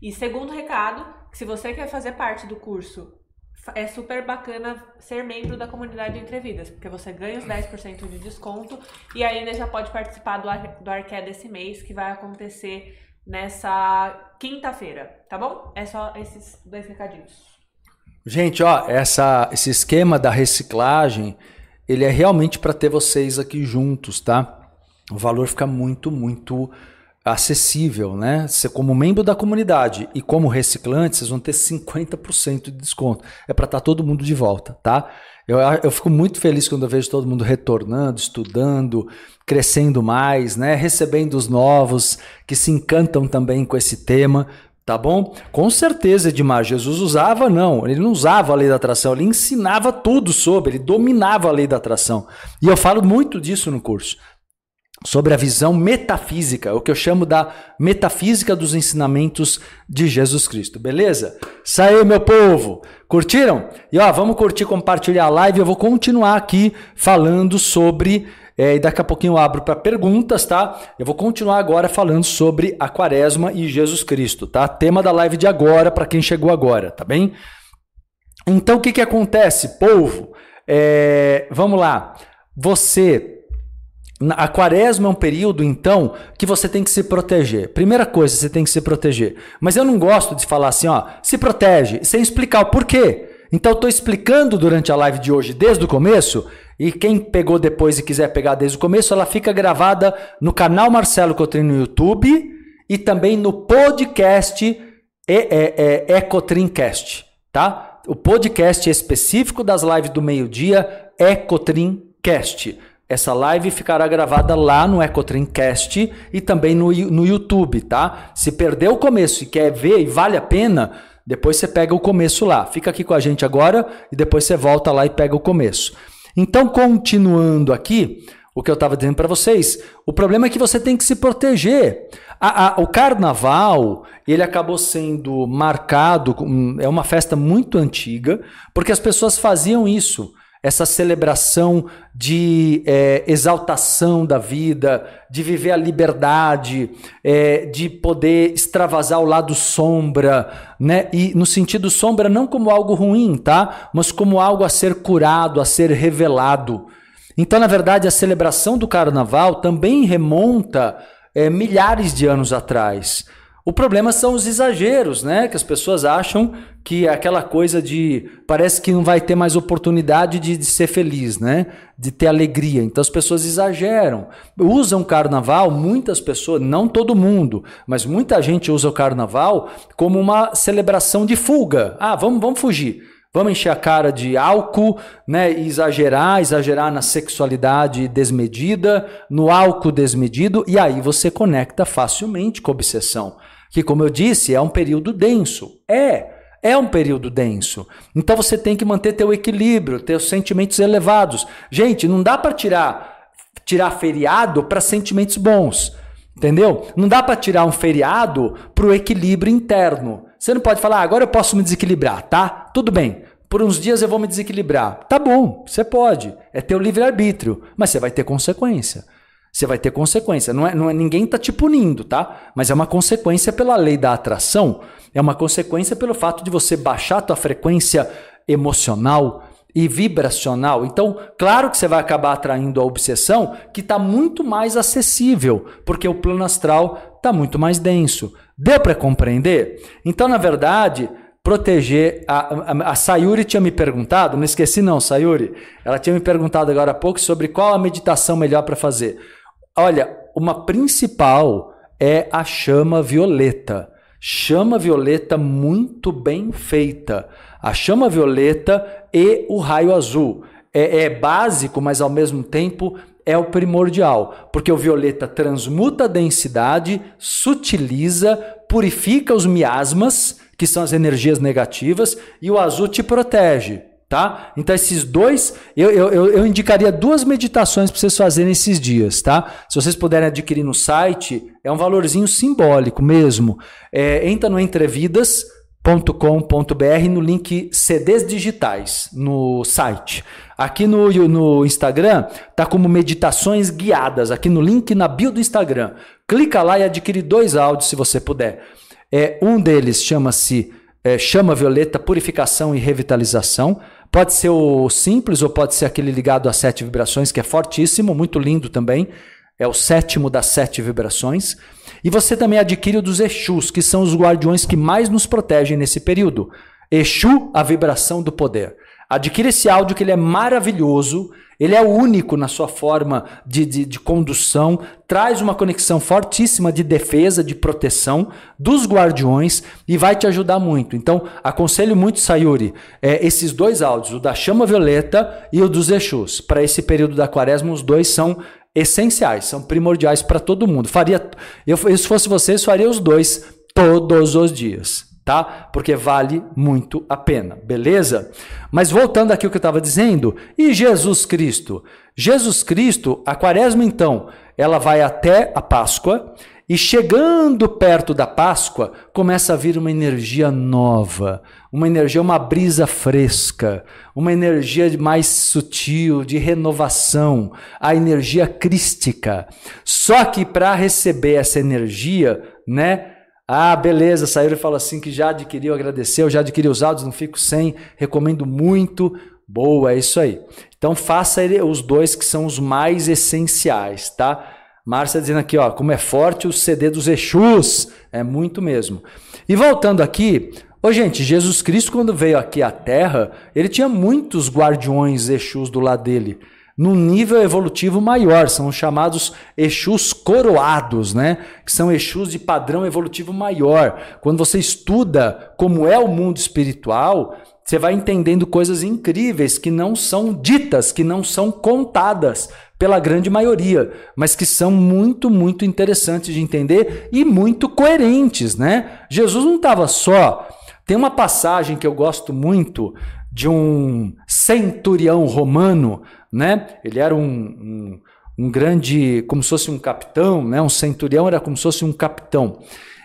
E segundo recado, que se você quer fazer parte do curso, é super bacana ser membro da comunidade Entre Vidas, porque você ganha os 10% de desconto e ainda já pode participar do, ar, do Arqué desse mês, que vai acontecer nessa quinta-feira, tá bom? É só esses dois recadinhos. Gente, ó, essa, esse esquema da reciclagem, ele é realmente para ter vocês aqui juntos, tá? O valor fica muito, muito acessível, né? Você como membro da comunidade e como reciclante, vocês vão ter 50% de desconto. É para estar tá todo mundo de volta, tá? Eu, eu fico muito feliz quando eu vejo todo mundo retornando, estudando, crescendo mais, né? Recebendo os novos que se encantam também com esse tema. Tá bom? Com certeza, Edmar, Jesus usava, não, ele não usava a lei da atração, ele ensinava tudo sobre, ele dominava a lei da atração. E eu falo muito disso no curso, sobre a visão metafísica, o que eu chamo da metafísica dos ensinamentos de Jesus Cristo, beleza? Isso aí, meu povo! Curtiram? E ó, vamos curtir, compartilhar a live, eu vou continuar aqui falando sobre é, e daqui a pouquinho eu abro para perguntas, tá? Eu vou continuar agora falando sobre a quaresma e Jesus Cristo, tá? Tema da live de agora, para quem chegou agora, tá bem? Então, o que, que acontece, povo? É, vamos lá. Você a quaresma é um período, então, que você tem que se proteger. Primeira coisa, você tem que se proteger. Mas eu não gosto de falar assim, ó, se protege, sem explicar o porquê. Então, eu estou explicando durante a live de hoje, desde o começo, e quem pegou depois e quiser pegar desde o começo, ela fica gravada no canal Marcelo Cotrim no YouTube e também no podcast é, Ecotrincast, tá? O podcast específico das lives do meio-dia Ecotrincast. Essa live ficará gravada lá no Ecotrincast e também no, no YouTube, tá? Se perdeu o começo e quer ver e vale a pena, depois você pega o começo lá. Fica aqui com a gente agora e depois você volta lá e pega o começo. Então, continuando aqui, o que eu estava dizendo para vocês, o problema é que você tem que se proteger. A, a, o carnaval, ele acabou sendo marcado, é uma festa muito antiga, porque as pessoas faziam isso essa celebração de é, exaltação da vida, de viver a liberdade, é, de poder extravasar o lado sombra, né? E no sentido sombra não como algo ruim, tá? Mas como algo a ser curado, a ser revelado. Então, na verdade, a celebração do carnaval também remonta é, milhares de anos atrás. O problema são os exageros, né? Que as pessoas acham que é aquela coisa de parece que não vai ter mais oportunidade de, de, ser feliz, né? De ter alegria. Então as pessoas exageram. Usam carnaval, muitas pessoas, não todo mundo, mas muita gente usa o carnaval como uma celebração de fuga. Ah, vamos, vamos fugir. Vamos encher a cara de álcool, né? Exagerar, exagerar na sexualidade desmedida, no álcool desmedido, e aí você conecta facilmente com a obsessão. Que, como eu disse, é um período denso. É, é um período denso. Então você tem que manter teu equilíbrio, teus sentimentos elevados. Gente, não dá para tirar tirar feriado para sentimentos bons. Entendeu? Não dá para tirar um feriado para o equilíbrio interno. Você não pode falar, ah, agora eu posso me desequilibrar, tá? Tudo bem. Por uns dias eu vou me desequilibrar. Tá bom, você pode. É teu livre-arbítrio. Mas você vai ter consequência. Você vai ter consequência. Não é, não é, ninguém tá te punindo, tá? Mas é uma consequência pela lei da atração. É uma consequência pelo fato de você baixar a tua frequência emocional, e vibracional. Então, claro que você vai acabar atraindo a obsessão que está muito mais acessível, porque o plano astral está muito mais denso. Deu para compreender? Então, na verdade, proteger. A, a, a, Sayuri tinha me perguntado, não esqueci não, Sayuri. Ela tinha me perguntado agora há pouco sobre qual a meditação melhor para fazer. Olha, uma principal é a chama violeta. Chama violeta muito bem feita a chama violeta e o raio azul. É, é básico, mas ao mesmo tempo é o primordial, porque o violeta transmuta a densidade, sutiliza, purifica os miasmas, que são as energias negativas, e o azul te protege. Tá? Então, esses dois, eu, eu, eu indicaria duas meditações para vocês fazerem esses dias. Tá? Se vocês puderem adquirir no site, é um valorzinho simbólico mesmo. É, entra no Entrevidas, com.br no link CDs digitais no site. Aqui no, no Instagram tá como meditações guiadas, aqui no link na bio do Instagram. Clica lá e adquire dois áudios se você puder. É, um deles chama-se é, Chama Violeta Purificação e Revitalização. Pode ser o simples ou pode ser aquele ligado a sete vibrações, que é fortíssimo, muito lindo também. É o sétimo das sete vibrações. E você também adquire o dos Exus, que são os guardiões que mais nos protegem nesse período. Exu, a vibração do poder. Adquire esse áudio que ele é maravilhoso, ele é único na sua forma de, de, de, condução, traz uma conexão fortíssima de defesa, de proteção dos guardiões e vai te ajudar muito. Então, aconselho muito, Sayuri, é, esses dois áudios, o da chama violeta e o dos Exus. Para esse período da quaresma, os dois são essenciais, são primordiais para todo mundo. Faria, eu, se fosse vocês, faria os dois todos os dias, tá? Porque vale muito a pena, beleza? Mas voltando aqui o que eu estava dizendo, e Jesus Cristo? Jesus Cristo, a quaresma então, ela vai até a Páscoa e chegando perto da Páscoa, começa a vir uma energia nova, uma energia, uma brisa fresca, uma energia mais sutil, de renovação, a energia crística. Só que para receber essa energia, né? Ah, beleza, Saíra fala assim que já adquiriu, agradeceu, já adquiriu os áudios, não fico sem, recomendo muito. Boa, é isso aí. Então faça os dois que são os mais essenciais, tá? Márcia dizendo aqui, ó, como é forte o CD dos Exus. É muito mesmo. E voltando aqui, ô gente, Jesus Cristo, quando veio aqui à Terra, ele tinha muitos guardiões Exus do lado dele. Num nível evolutivo maior, são os chamados Exus coroados, né? Que são Exus de padrão evolutivo maior. Quando você estuda como é o mundo espiritual, você vai entendendo coisas incríveis que não são ditas, que não são contadas pela grande maioria, mas que são muito, muito interessantes de entender e muito coerentes, né? Jesus não estava só. Tem uma passagem que eu gosto muito de um centurião romano, né? Ele era um, um, um grande, como se fosse um capitão, né? Um centurião era como se fosse um capitão.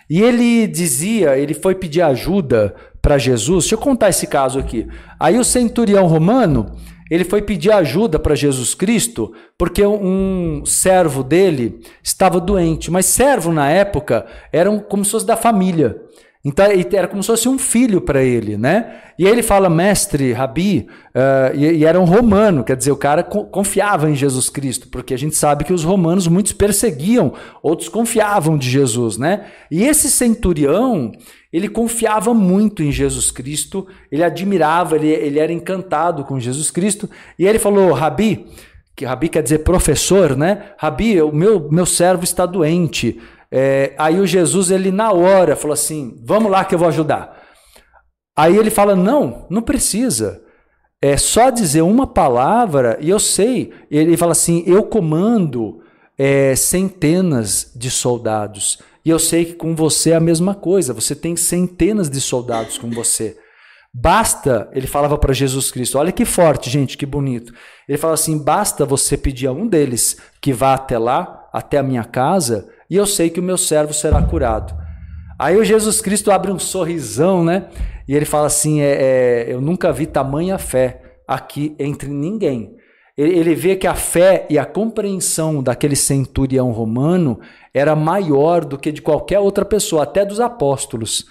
E ele dizia, ele foi pedir ajuda para Jesus. Deixa eu contar esse caso aqui. Aí o centurião romano, ele foi pedir ajuda para Jesus Cristo porque um servo dele estava doente. Mas servo na época eram como se fosse da família. Então era como se fosse um filho para ele, né? E aí ele fala, mestre, rabi, uh, e, e, era um romano, quer dizer, o cara confiava em Jesus Cristo, porque a gente sabe que os romanos muitos perseguiam, outros confiavam de Jesus, né? E esse centurião, ele confiava muito em Jesus Cristo, ele admirava, ele, ele era encantado com Jesus Cristo, e ele falou, rabi, que rabi quer dizer professor, né? Rabi, o meu, meu servo está doente. É, aí o Jesus, ele na hora, falou assim: vamos lá que eu vou ajudar. Aí ele fala: não, não precisa. É só dizer uma palavra e eu sei. Ele fala assim: eu comando é, centenas de soldados. E eu sei que com você é a mesma coisa, você tem centenas de soldados com você. Basta, ele falava para Jesus Cristo, olha que forte, gente, que bonito. Ele fala assim: basta você pedir a um deles que vá até lá, até a minha casa, e eu sei que o meu servo será curado. Aí o Jesus Cristo abre um sorrisão, né? E ele fala assim: é, é, eu nunca vi tamanha fé aqui entre ninguém. Ele, ele vê que a fé e a compreensão daquele centurião romano era maior do que de qualquer outra pessoa, até dos apóstolos.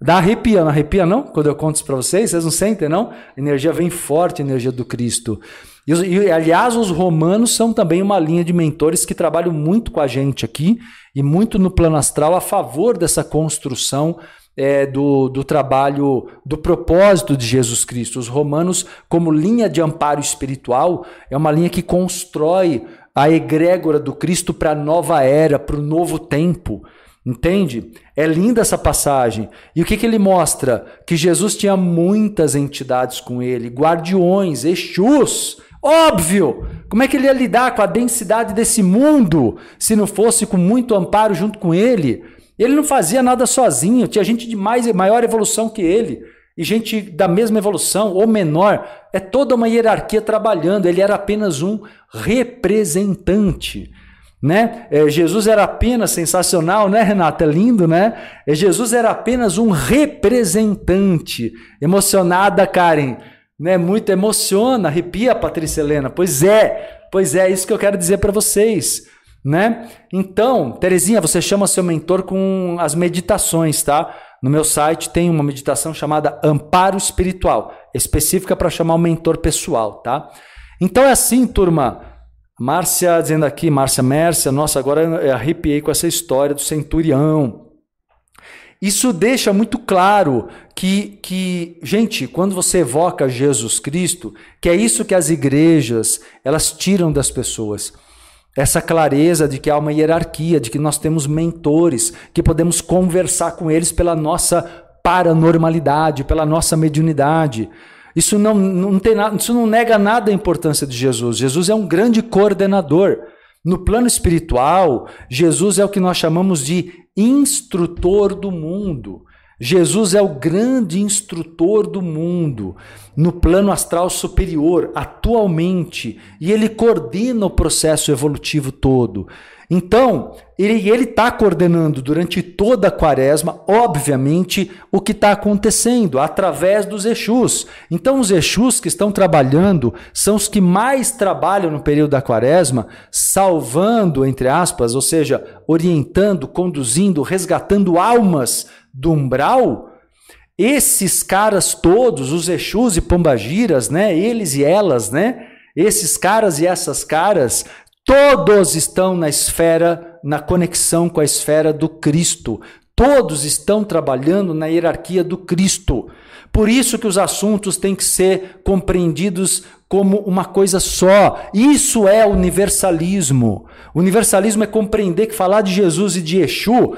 Dá arrepia, não arrepia não? Quando eu conto isso para vocês, vocês não sentem não? A energia vem forte, a energia do Cristo. E, e, aliás, os romanos são também uma linha de mentores que trabalham muito com a gente aqui e muito no plano astral a favor dessa construção é, do, do trabalho, do propósito de Jesus Cristo. Os romanos, como linha de amparo espiritual, é uma linha que constrói a egrégora do Cristo para a nova era, para o novo tempo. Entende? É linda essa passagem. E o que, que ele mostra? Que Jesus tinha muitas entidades com ele, guardiões, exus. Óbvio! Como é que ele ia lidar com a densidade desse mundo se não fosse com muito amparo junto com ele? Ele não fazia nada sozinho, tinha gente de mais, maior evolução que ele, e gente da mesma evolução ou menor. É toda uma hierarquia trabalhando, ele era apenas um representante né? É, Jesus era apenas sensacional, né, Renata? É lindo, né? É, Jesus era apenas um representante. Emocionada, Karen, né? Muito emociona, arrepia, Patrícia Helena. Pois é, pois é, isso que eu quero dizer para vocês, né? Então, Terezinha, você chama seu mentor com as meditações, tá? No meu site tem uma meditação chamada Amparo Espiritual, específica para chamar o mentor pessoal, tá? Então é assim, turma. Márcia dizendo aqui, Márcia Mércia, nossa, agora eu arrepiei com essa história do centurião. Isso deixa muito claro que, que, gente, quando você evoca Jesus Cristo, que é isso que as igrejas, elas tiram das pessoas. Essa clareza de que há uma hierarquia, de que nós temos mentores, que podemos conversar com eles pela nossa paranormalidade, pela nossa mediunidade. Isso não, não, tem isso não nega nada a importância de Jesus. Jesus é um grande coordenador. No plano espiritual, Jesus é o que nós chamamos de instrutor do mundo. Jesus é o grande instrutor do mundo no plano astral superior, atualmente, e ele coordena o processo evolutivo todo. Então, ele está coordenando durante toda a quaresma, obviamente, o que está acontecendo através dos Exus. Então, os Exus que estão trabalhando são os que mais trabalham no período da quaresma, salvando, entre aspas, ou seja, orientando, conduzindo, resgatando almas do umbral. Esses caras todos, os Exus e Pombagiras, né, eles e elas, né, esses caras e essas caras Todos estão na esfera, na conexão com a esfera do Cristo. Todos estão trabalhando na hierarquia do Cristo. Por isso que os assuntos têm que ser compreendidos como uma coisa só. Isso é universalismo. Universalismo é compreender que falar de Jesus e de Exu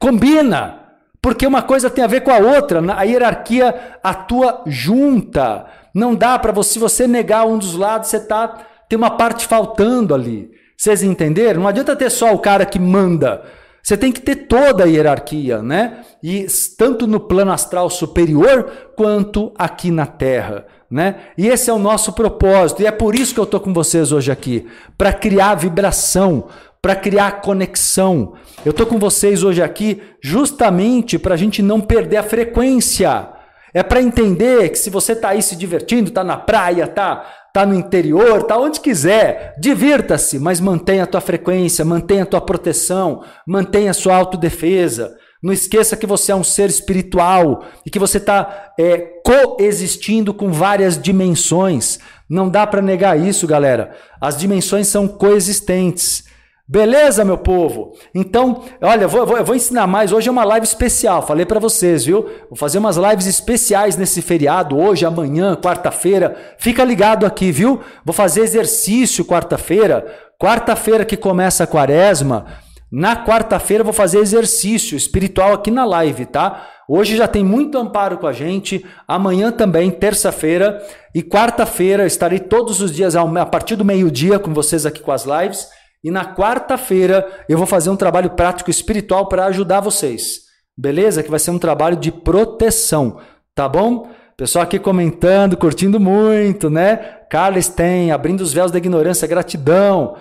combina. Porque uma coisa tem a ver com a outra, a hierarquia atua junta. Não dá para você, se você negar um dos lados, você está tem uma parte faltando ali. Vocês entenderam? Não adianta ter só o cara que manda. Você tem que ter toda a hierarquia, né? E tanto no plano astral superior quanto aqui na Terra, né? E esse é o nosso propósito. E é por isso que eu estou com vocês hoje aqui, para criar vibração, para criar conexão. Eu estou com vocês hoje aqui justamente para a gente não perder a frequência. É para entender que se você está aí se divertindo, está na praia, está tá no interior, tá onde quiser, divirta-se, mas mantenha a tua frequência, mantenha a tua proteção, mantenha a sua autodefesa. Não esqueça que você é um ser espiritual e que você está é, coexistindo com várias dimensões. Não dá para negar isso, galera. As dimensões são coexistentes. Beleza, meu povo? Então, olha, vou, eu vou ensinar mais. Hoje é uma live especial, falei para vocês, viu? Vou fazer umas lives especiais nesse feriado, hoje, amanhã, quarta-feira. Fica ligado aqui, viu? Vou fazer exercício quarta-feira. Quarta-feira que começa a quaresma. Na quarta-feira vou fazer exercício espiritual aqui na live, tá? Hoje já tem muito amparo com a gente. Amanhã também, terça-feira. E quarta-feira estarei todos os dias a partir do meio-dia com vocês aqui com as lives. E na quarta-feira eu vou fazer um trabalho prático espiritual para ajudar vocês. Beleza? Que vai ser um trabalho de proteção, tá bom? Pessoal aqui comentando, curtindo muito, né? Carlos tem, abrindo os véus da ignorância, gratidão.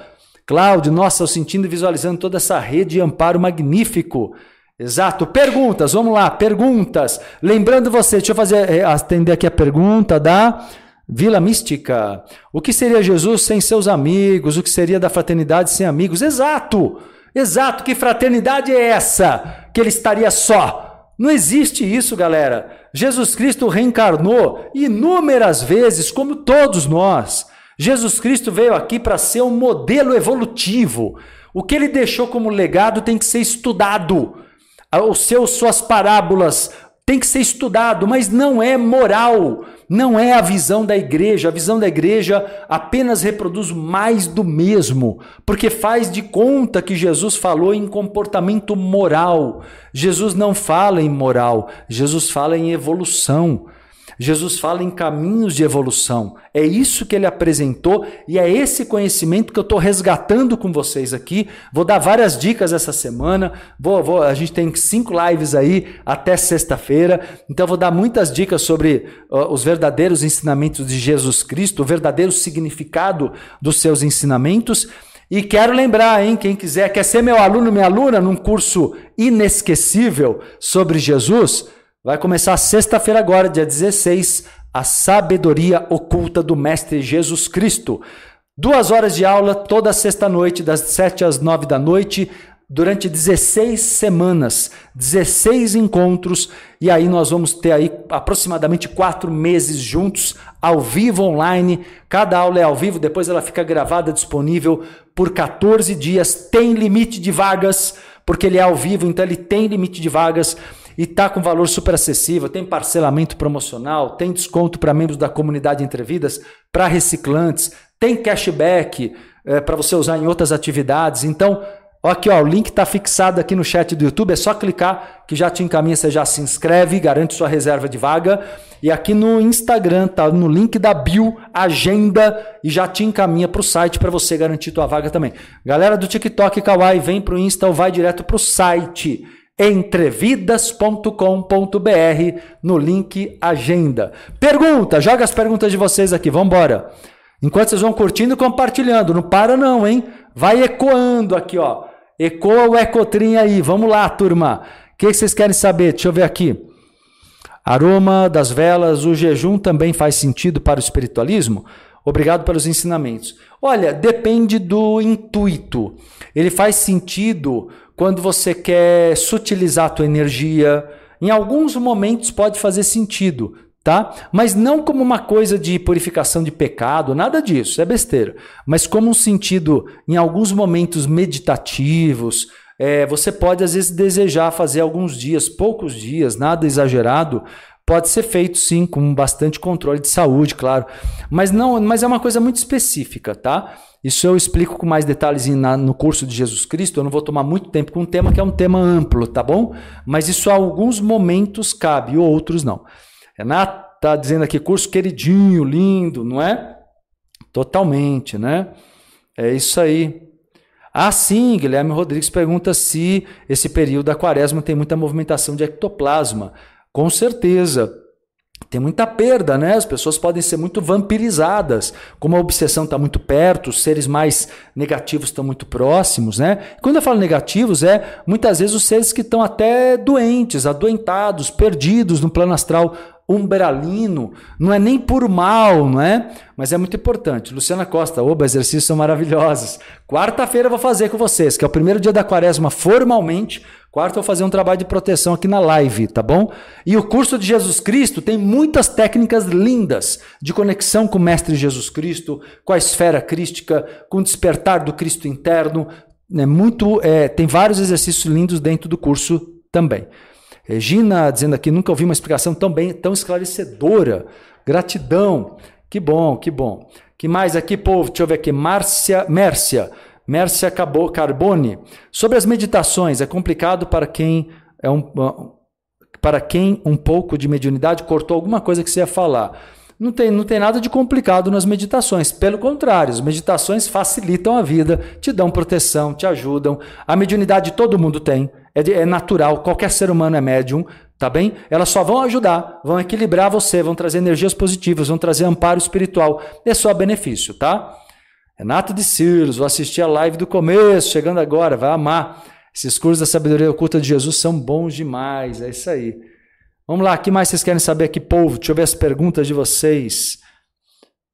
Cláudio, nossa, eu sentindo e visualizando toda essa rede de amparo magnífico. Exato. Perguntas, vamos lá, perguntas. Lembrando você, deixa eu fazer, eh, atender aqui a pergunta da Vila Mística. O que seria Jesus sem seus amigos? O que seria da fraternidade sem amigos? Exato. Exato. Que fraternidade é essa? Que ele estaria só. Não existe isso, galera. Jesus Cristo reencarnou inúmeras vezes, como todos nós. Jesus Cristo veio aqui para ser um modelo evolutivo. O que ele deixou como legado tem que ser estudado. Os seus suas parábolas tem que ser estudado, mas não é moral. Não é a visão da igreja. A visão da igreja apenas reproduz mais do mesmo, porque faz de conta que Jesus falou em comportamento moral. Jesus não fala em moral, Jesus fala em evolução. Jesus fala em caminhos de evolução. É isso que ele apresentou e é esse conhecimento que eu estou resgatando com vocês aqui. Vou dar várias dicas essa semana. Vou, vou, a gente tem cinco lives aí até sexta-feira. Então, vou dar muitas dicas sobre uh, os verdadeiros ensinamentos de Jesus Cristo, o verdadeiro significado dos seus ensinamentos. E quero lembrar, hein, quem quiser, quer ser meu aluno, minha aluna, num curso inesquecível sobre Jesus. Vai começar sexta-feira agora, dia 16, a sabedoria oculta do Mestre Jesus Cristo. Duas horas de aula toda sexta-noite, das 7 às 9 da noite, durante 16 semanas, 16 encontros, e aí nós vamos ter aí aproximadamente quatro meses juntos, ao vivo online. Cada aula é ao vivo, depois ela fica gravada, disponível por 14 dias. Tem limite de vagas, porque ele é ao vivo, então ele tem limite de vagas e tá com valor super acessível, tem parcelamento promocional, tem desconto para membros da comunidade Entrevidas, para reciclantes, tem cashback é, para você usar em outras atividades. Então, ó, aqui ó, o link está fixado aqui no chat do YouTube, é só clicar que já te encaminha, você já se inscreve, garante sua reserva de vaga. E aqui no Instagram, tá no link da bio, agenda e já te encaminha para o site para você garantir tua vaga também. Galera do TikTok Kawaii, vem para o Insta ou vai direto para o site entrevidas.com.br no link agenda. Pergunta, joga as perguntas de vocês aqui, vamos embora. Enquanto vocês vão curtindo e compartilhando, não para não, hein? Vai ecoando aqui, ó. Ecoa o ecotrim aí, vamos lá, turma. O que vocês querem saber? Deixa eu ver aqui. Aroma das velas, o jejum também faz sentido para o espiritualismo? Obrigado pelos ensinamentos. Olha, depende do intuito. Ele faz sentido quando você quer sutilizar a tua energia. Em alguns momentos pode fazer sentido, tá? Mas não como uma coisa de purificação de pecado, nada disso, é besteira. Mas como um sentido, em alguns momentos meditativos, é, você pode às vezes desejar fazer alguns dias, poucos dias, nada exagerado, Pode ser feito sim, com bastante controle de saúde, claro. Mas não, mas é uma coisa muito específica, tá? Isso eu explico com mais detalhes na, no curso de Jesus Cristo. Eu não vou tomar muito tempo com um tema que é um tema amplo, tá bom? Mas isso a alguns momentos cabe, outros não. Renata tá dizendo aqui, curso queridinho, lindo, não é? Totalmente, né? É isso aí. Ah, sim, Guilherme Rodrigues pergunta se esse período da quaresma tem muita movimentação de ectoplasma. Com certeza. Tem muita perda, né? As pessoas podem ser muito vampirizadas. Como a obsessão está muito perto, os seres mais negativos estão muito próximos, né? Quando eu falo negativos, é muitas vezes os seres que estão até doentes, adoentados, perdidos no plano astral umbralino, não é nem por mal, não é? Mas é muito importante. Luciana Costa, oba, exercícios são maravilhosos. Quarta-feira eu vou fazer com vocês, que é o primeiro dia da quaresma formalmente. Quarta eu vou fazer um trabalho de proteção aqui na live, tá bom? E o curso de Jesus Cristo tem muitas técnicas lindas de conexão com o Mestre Jesus Cristo, com a esfera crística, com o despertar do Cristo interno. É muito, é, tem vários exercícios lindos dentro do curso também. Regina dizendo aqui, nunca ouvi uma explicação tão bem, tão esclarecedora. Gratidão. Que bom, que bom. Que mais aqui, povo? Deixa eu ver aqui. Márcia, Mércia, Mércia Carbone. Sobre as meditações, é complicado para quem é um para quem um pouco de mediunidade cortou alguma coisa que você ia falar. Não tem, não tem nada de complicado nas meditações. Pelo contrário, as meditações facilitam a vida, te dão proteção, te ajudam. A mediunidade todo mundo tem, é, é natural, qualquer ser humano é médium, tá bem? Elas só vão ajudar, vão equilibrar você, vão trazer energias positivas, vão trazer amparo espiritual. É só benefício, tá? Renato de Silos, vou assistir a live do começo, chegando agora, vai amar. Esses cursos da sabedoria oculta de Jesus são bons demais, é isso aí. Vamos lá, o que mais vocês querem saber aqui, povo? Deixa eu ver as perguntas de vocês.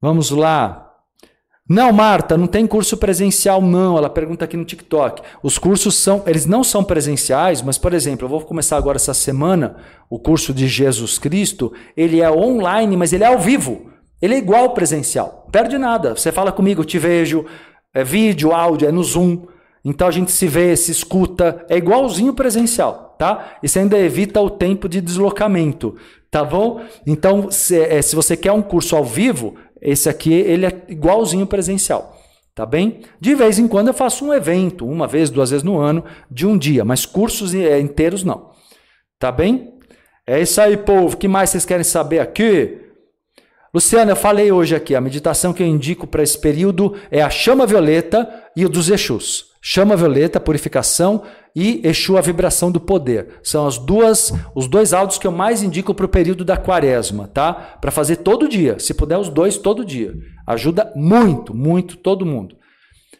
Vamos lá. Não, Marta, não tem curso presencial, não. Ela pergunta aqui no TikTok. Os cursos são, eles não são presenciais, mas, por exemplo, eu vou começar agora essa semana o curso de Jesus Cristo. Ele é online, mas ele é ao vivo. Ele é igual presencial. Perde nada. Você fala comigo, eu te vejo. É vídeo, áudio, é no Zoom. Então a gente se vê, se escuta, é igualzinho presencial, tá? Isso ainda evita o tempo de deslocamento, tá bom? Então, se, é, se você quer um curso ao vivo, esse aqui ele é igualzinho presencial, tá bem? De vez em quando eu faço um evento, uma vez, duas vezes no ano, de um dia, mas cursos é, inteiros não, tá bem? É isso aí, povo. O que mais vocês querem saber aqui? Luciana, eu falei hoje aqui, a meditação que eu indico para esse período é a chama violeta e o dos Exus. Chama violeta, purificação e Exu, a vibração do poder. São as duas, os dois áudios que eu mais indico para o período da quaresma, tá? Para fazer todo dia. Se puder, os dois todo dia. Ajuda muito, muito todo mundo.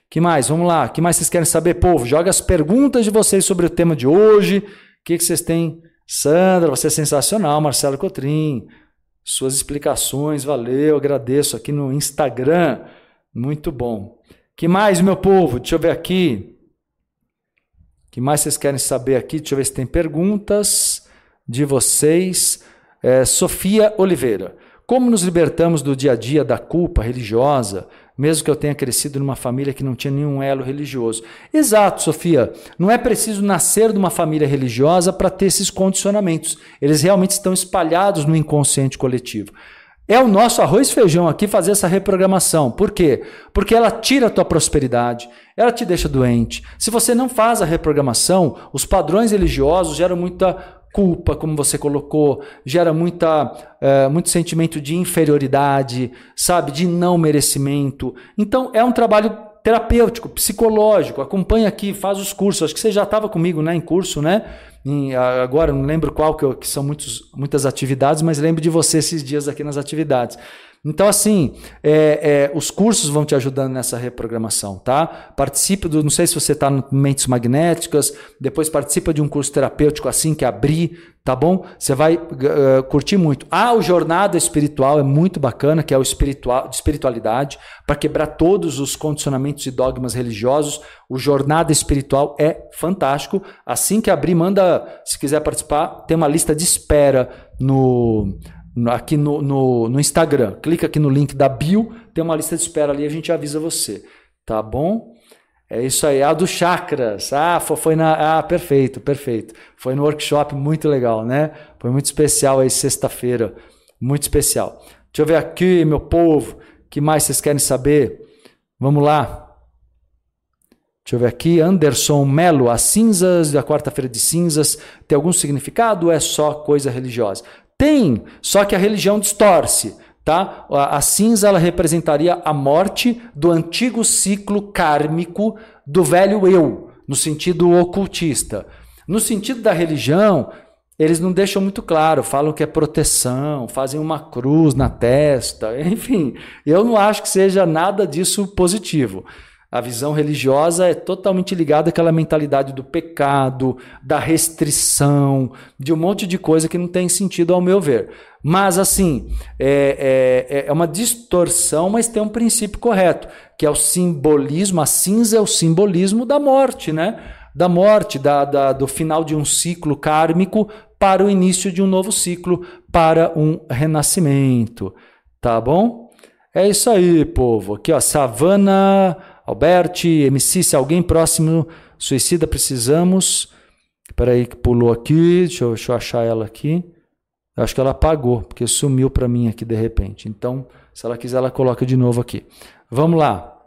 que mais? Vamos lá. que mais vocês querem saber, povo? Joga as perguntas de vocês sobre o tema de hoje. O que, que vocês têm? Sandra, você é sensacional. Marcelo Cotrim, suas explicações, valeu, agradeço aqui no Instagram. Muito bom que mais, meu povo? Deixa eu ver aqui. que mais vocês querem saber aqui? Deixa eu ver se tem perguntas de vocês. É, Sofia Oliveira. Como nos libertamos do dia a dia da culpa religiosa, mesmo que eu tenha crescido numa família que não tinha nenhum elo religioso? Exato, Sofia. Não é preciso nascer de uma família religiosa para ter esses condicionamentos. Eles realmente estão espalhados no inconsciente coletivo. É o nosso arroz e feijão aqui fazer essa reprogramação. Por quê? Porque ela tira a tua prosperidade, ela te deixa doente. Se você não faz a reprogramação, os padrões religiosos geram muita culpa, como você colocou, gera muita, é, muito sentimento de inferioridade, sabe, de não merecimento. Então é um trabalho terapêutico, psicológico. Acompanha aqui, faz os cursos. Acho que você já estava comigo, né, em curso, né? em, agora não lembro qual, que, eu, que são muitos, muitas atividades, mas lembro de você esses dias aqui nas atividades. Então, assim, é, é, os cursos vão te ajudando nessa reprogramação, tá? Participe do, não sei se você está no Mentes Magnéticas, depois participa de um curso terapêutico assim que abrir, tá bom? Você vai uh, curtir muito. Ah, o Jornada Espiritual é muito bacana, que é o espiritual, de espiritualidade, para quebrar todos os condicionamentos e dogmas religiosos. O Jornada Espiritual é fantástico. Assim que abrir, manda, se quiser participar, tem uma lista de espera no aqui no, no, no, Instagram. Clica aqui no link da bio, tem uma lista de espera ali, a gente avisa você. Tá bom? É isso aí. A do Chakras. Ah, foi na. Ah, perfeito, perfeito. Foi no workshop muito legal, né? Foi muito especial aí, sexta-feira. Muito especial. Deixa eu ver aqui, meu povo. Que mais vocês querem saber? Vamos lá. Deixa eu ver aqui. Anderson Melo. As cinzas da quarta-feira de cinzas tem algum significado ou é só coisa religiosa? Tem, só que a religião distorce. Tá? A, cinza ela representaria a morte do antigo ciclo kármico do velho eu, no sentido ocultista. No sentido da religião, eles não deixam muito claro, falam que é proteção, fazem uma cruz na testa, enfim, eu não acho que seja nada disso positivo. A visão religiosa é totalmente ligada àquela mentalidade do pecado, da restrição, de um monte de coisa que não tem sentido ao meu ver. Mas, assim, é, é, é uma distorção, mas tem um princípio correto, que é o simbolismo, a cinza é o simbolismo da morte, né? Da morte, da, da, do final de um ciclo kármico para o início de um novo ciclo, para um renascimento. Tá bom? É isso aí, povo. Aqui, ó, Savana Alberti, MC, se alguém próximo suicida, precisamos. Espera aí que pulou aqui, deixa eu, deixa eu achar ela aqui. Eu acho que ela apagou, porque sumiu para mim aqui de repente. Então, se ela quiser, ela coloca de novo aqui. Vamos lá.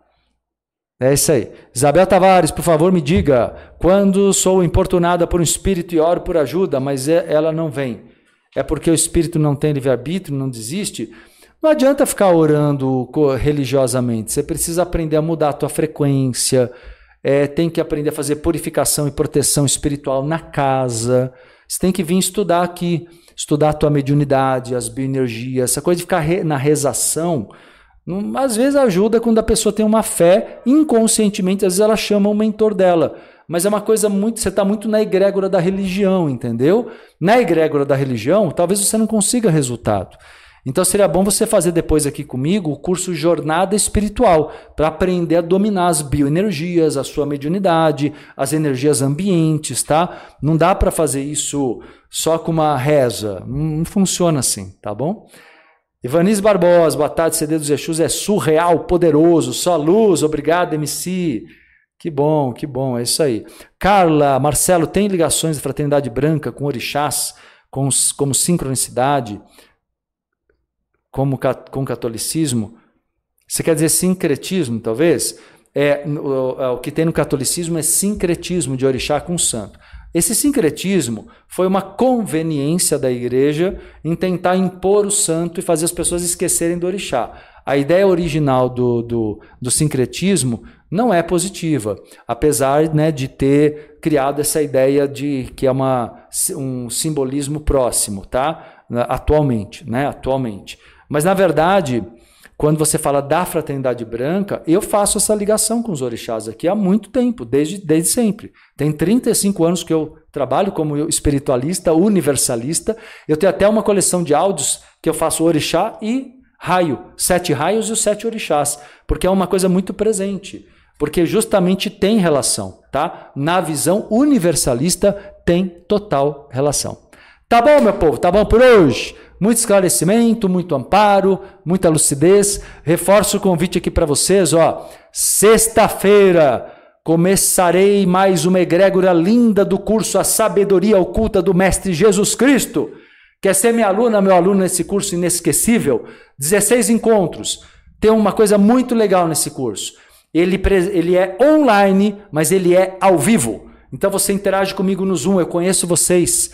É isso aí. Isabel Tavares, por favor, me diga. Quando sou importunada por um espírito e oro por ajuda, mas é, ela não vem. É porque o espírito não tem livre-arbítrio, não desiste? Não adianta ficar orando religiosamente. Você precisa aprender a mudar a tua frequência. É, tem que aprender a fazer purificação e proteção espiritual na casa. Você tem que vir estudar aqui, estudar a tua mediunidade, as bioenergias, essa coisa de ficar na rezação. Às vezes ajuda quando a pessoa tem uma fé, inconscientemente, às vezes ela chama o mentor dela. Mas é uma coisa muito. Você está muito na egrégora da religião, entendeu? Na egrégora da religião, talvez você não consiga resultado. Então seria bom você fazer depois aqui comigo o curso Jornada Espiritual, para aprender a dominar as bioenergias, a sua mediunidade, as energias ambientes, tá? Não dá para fazer isso só com uma reza, não funciona assim, tá bom? Ivanis Barbosa, boa tarde, CD dos Exus é surreal, poderoso, só luz, obrigado, MC. Que bom, que bom, é isso aí. Carla, Marcelo, tem ligações de fraternidade branca com orixás, com, como sincronicidade? Como com o catolicismo. Você quer dizer sincretismo, talvez? É, o, é, o que tem no catolicismo é sincretismo de orixá com santo. Esse sincretismo foi uma conveniência da igreja em tentar impor o santo e fazer as pessoas esquecerem do orixá. A ideia original do, do, do sincretismo não é positiva, apesar né, de ter criado essa ideia de que é uma, um simbolismo próximo, tá? Atualmente, né? Atualmente. Mas, na verdade, quando você fala da fraternidade branca, eu faço essa ligação com os orixás aqui há muito tempo, desde, desde sempre. Tem 35 anos que eu trabalho como espiritualista, universalista. Eu tenho até uma coleção de áudios que eu faço orixá e raio, sete raios e os sete orixás, porque é uma coisa muito presente. Porque justamente tem relação, tá? Na visão universalista tem total relação. Tá bom, meu povo? Tá bom por hoje? Muito esclarecimento, muito amparo, muita lucidez. Reforço o convite aqui para vocês, ó. Sexta-feira começarei mais uma egrégora linda do curso A Sabedoria Oculta do Mestre Jesus Cristo. Quer ser minha aluna, meu aluno nesse curso inesquecível? 16 encontros. Tem uma coisa muito legal nesse curso. Ele, ele é online, mas ele é ao vivo. Então você interage comigo no Zoom, eu conheço vocês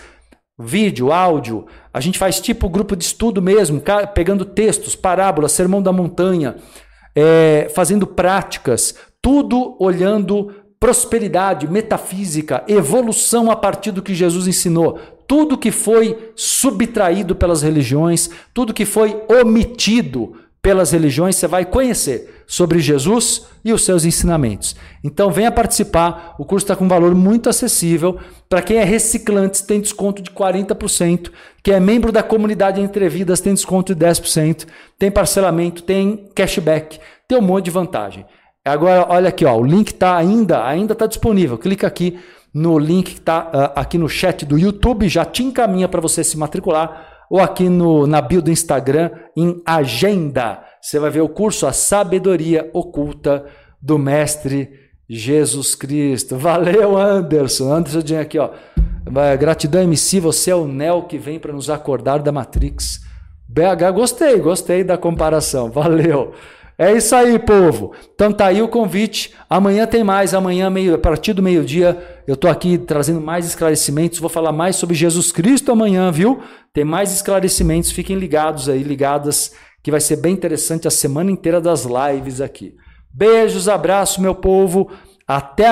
vídeo, áudio. A gente faz tipo grupo de estudo mesmo, pegando textos, parábolas, sermão da montanha, é, fazendo práticas, tudo olhando prosperidade, metafísica, evolução a partir do que Jesus ensinou. Tudo que foi subtraído pelas religiões, tudo que foi omitido pelas religiões, você vai conhecer sobre Jesus e os seus ensinamentos. Então venha participar, o curso está com um valor muito acessível. Para quem é reciclante, tem desconto de 40%. Quem é membro da comunidade Entrevidas tem desconto de 10%. Tem parcelamento, tem cashback, tem um monte de vantagem. Agora, olha aqui, ó, o link está ainda, ainda está disponível. Clica aqui no link que está uh, aqui no chat do YouTube, já te encaminha para você se matricular ou aqui no, na bio do Instagram, em Agenda. Você vai ver o curso A Sabedoria Oculta do Mestre Jesus Cristo. Valeu, Anderson. Anderson aqui, ó. Gratidão, MC. Você é o Neo que vem para nos acordar da Matrix. BH, gostei, gostei da comparação. Valeu. É isso aí, povo. Então tá aí o convite. Amanhã tem mais. Amanhã, meio, a partir do meio-dia, eu tô aqui trazendo mais esclarecimentos. Vou falar mais sobre Jesus Cristo amanhã, viu? Tem mais esclarecimentos. Fiquem ligados aí, ligadas, que vai ser bem interessante a semana inteira das lives aqui. Beijos, abraço, meu povo. Até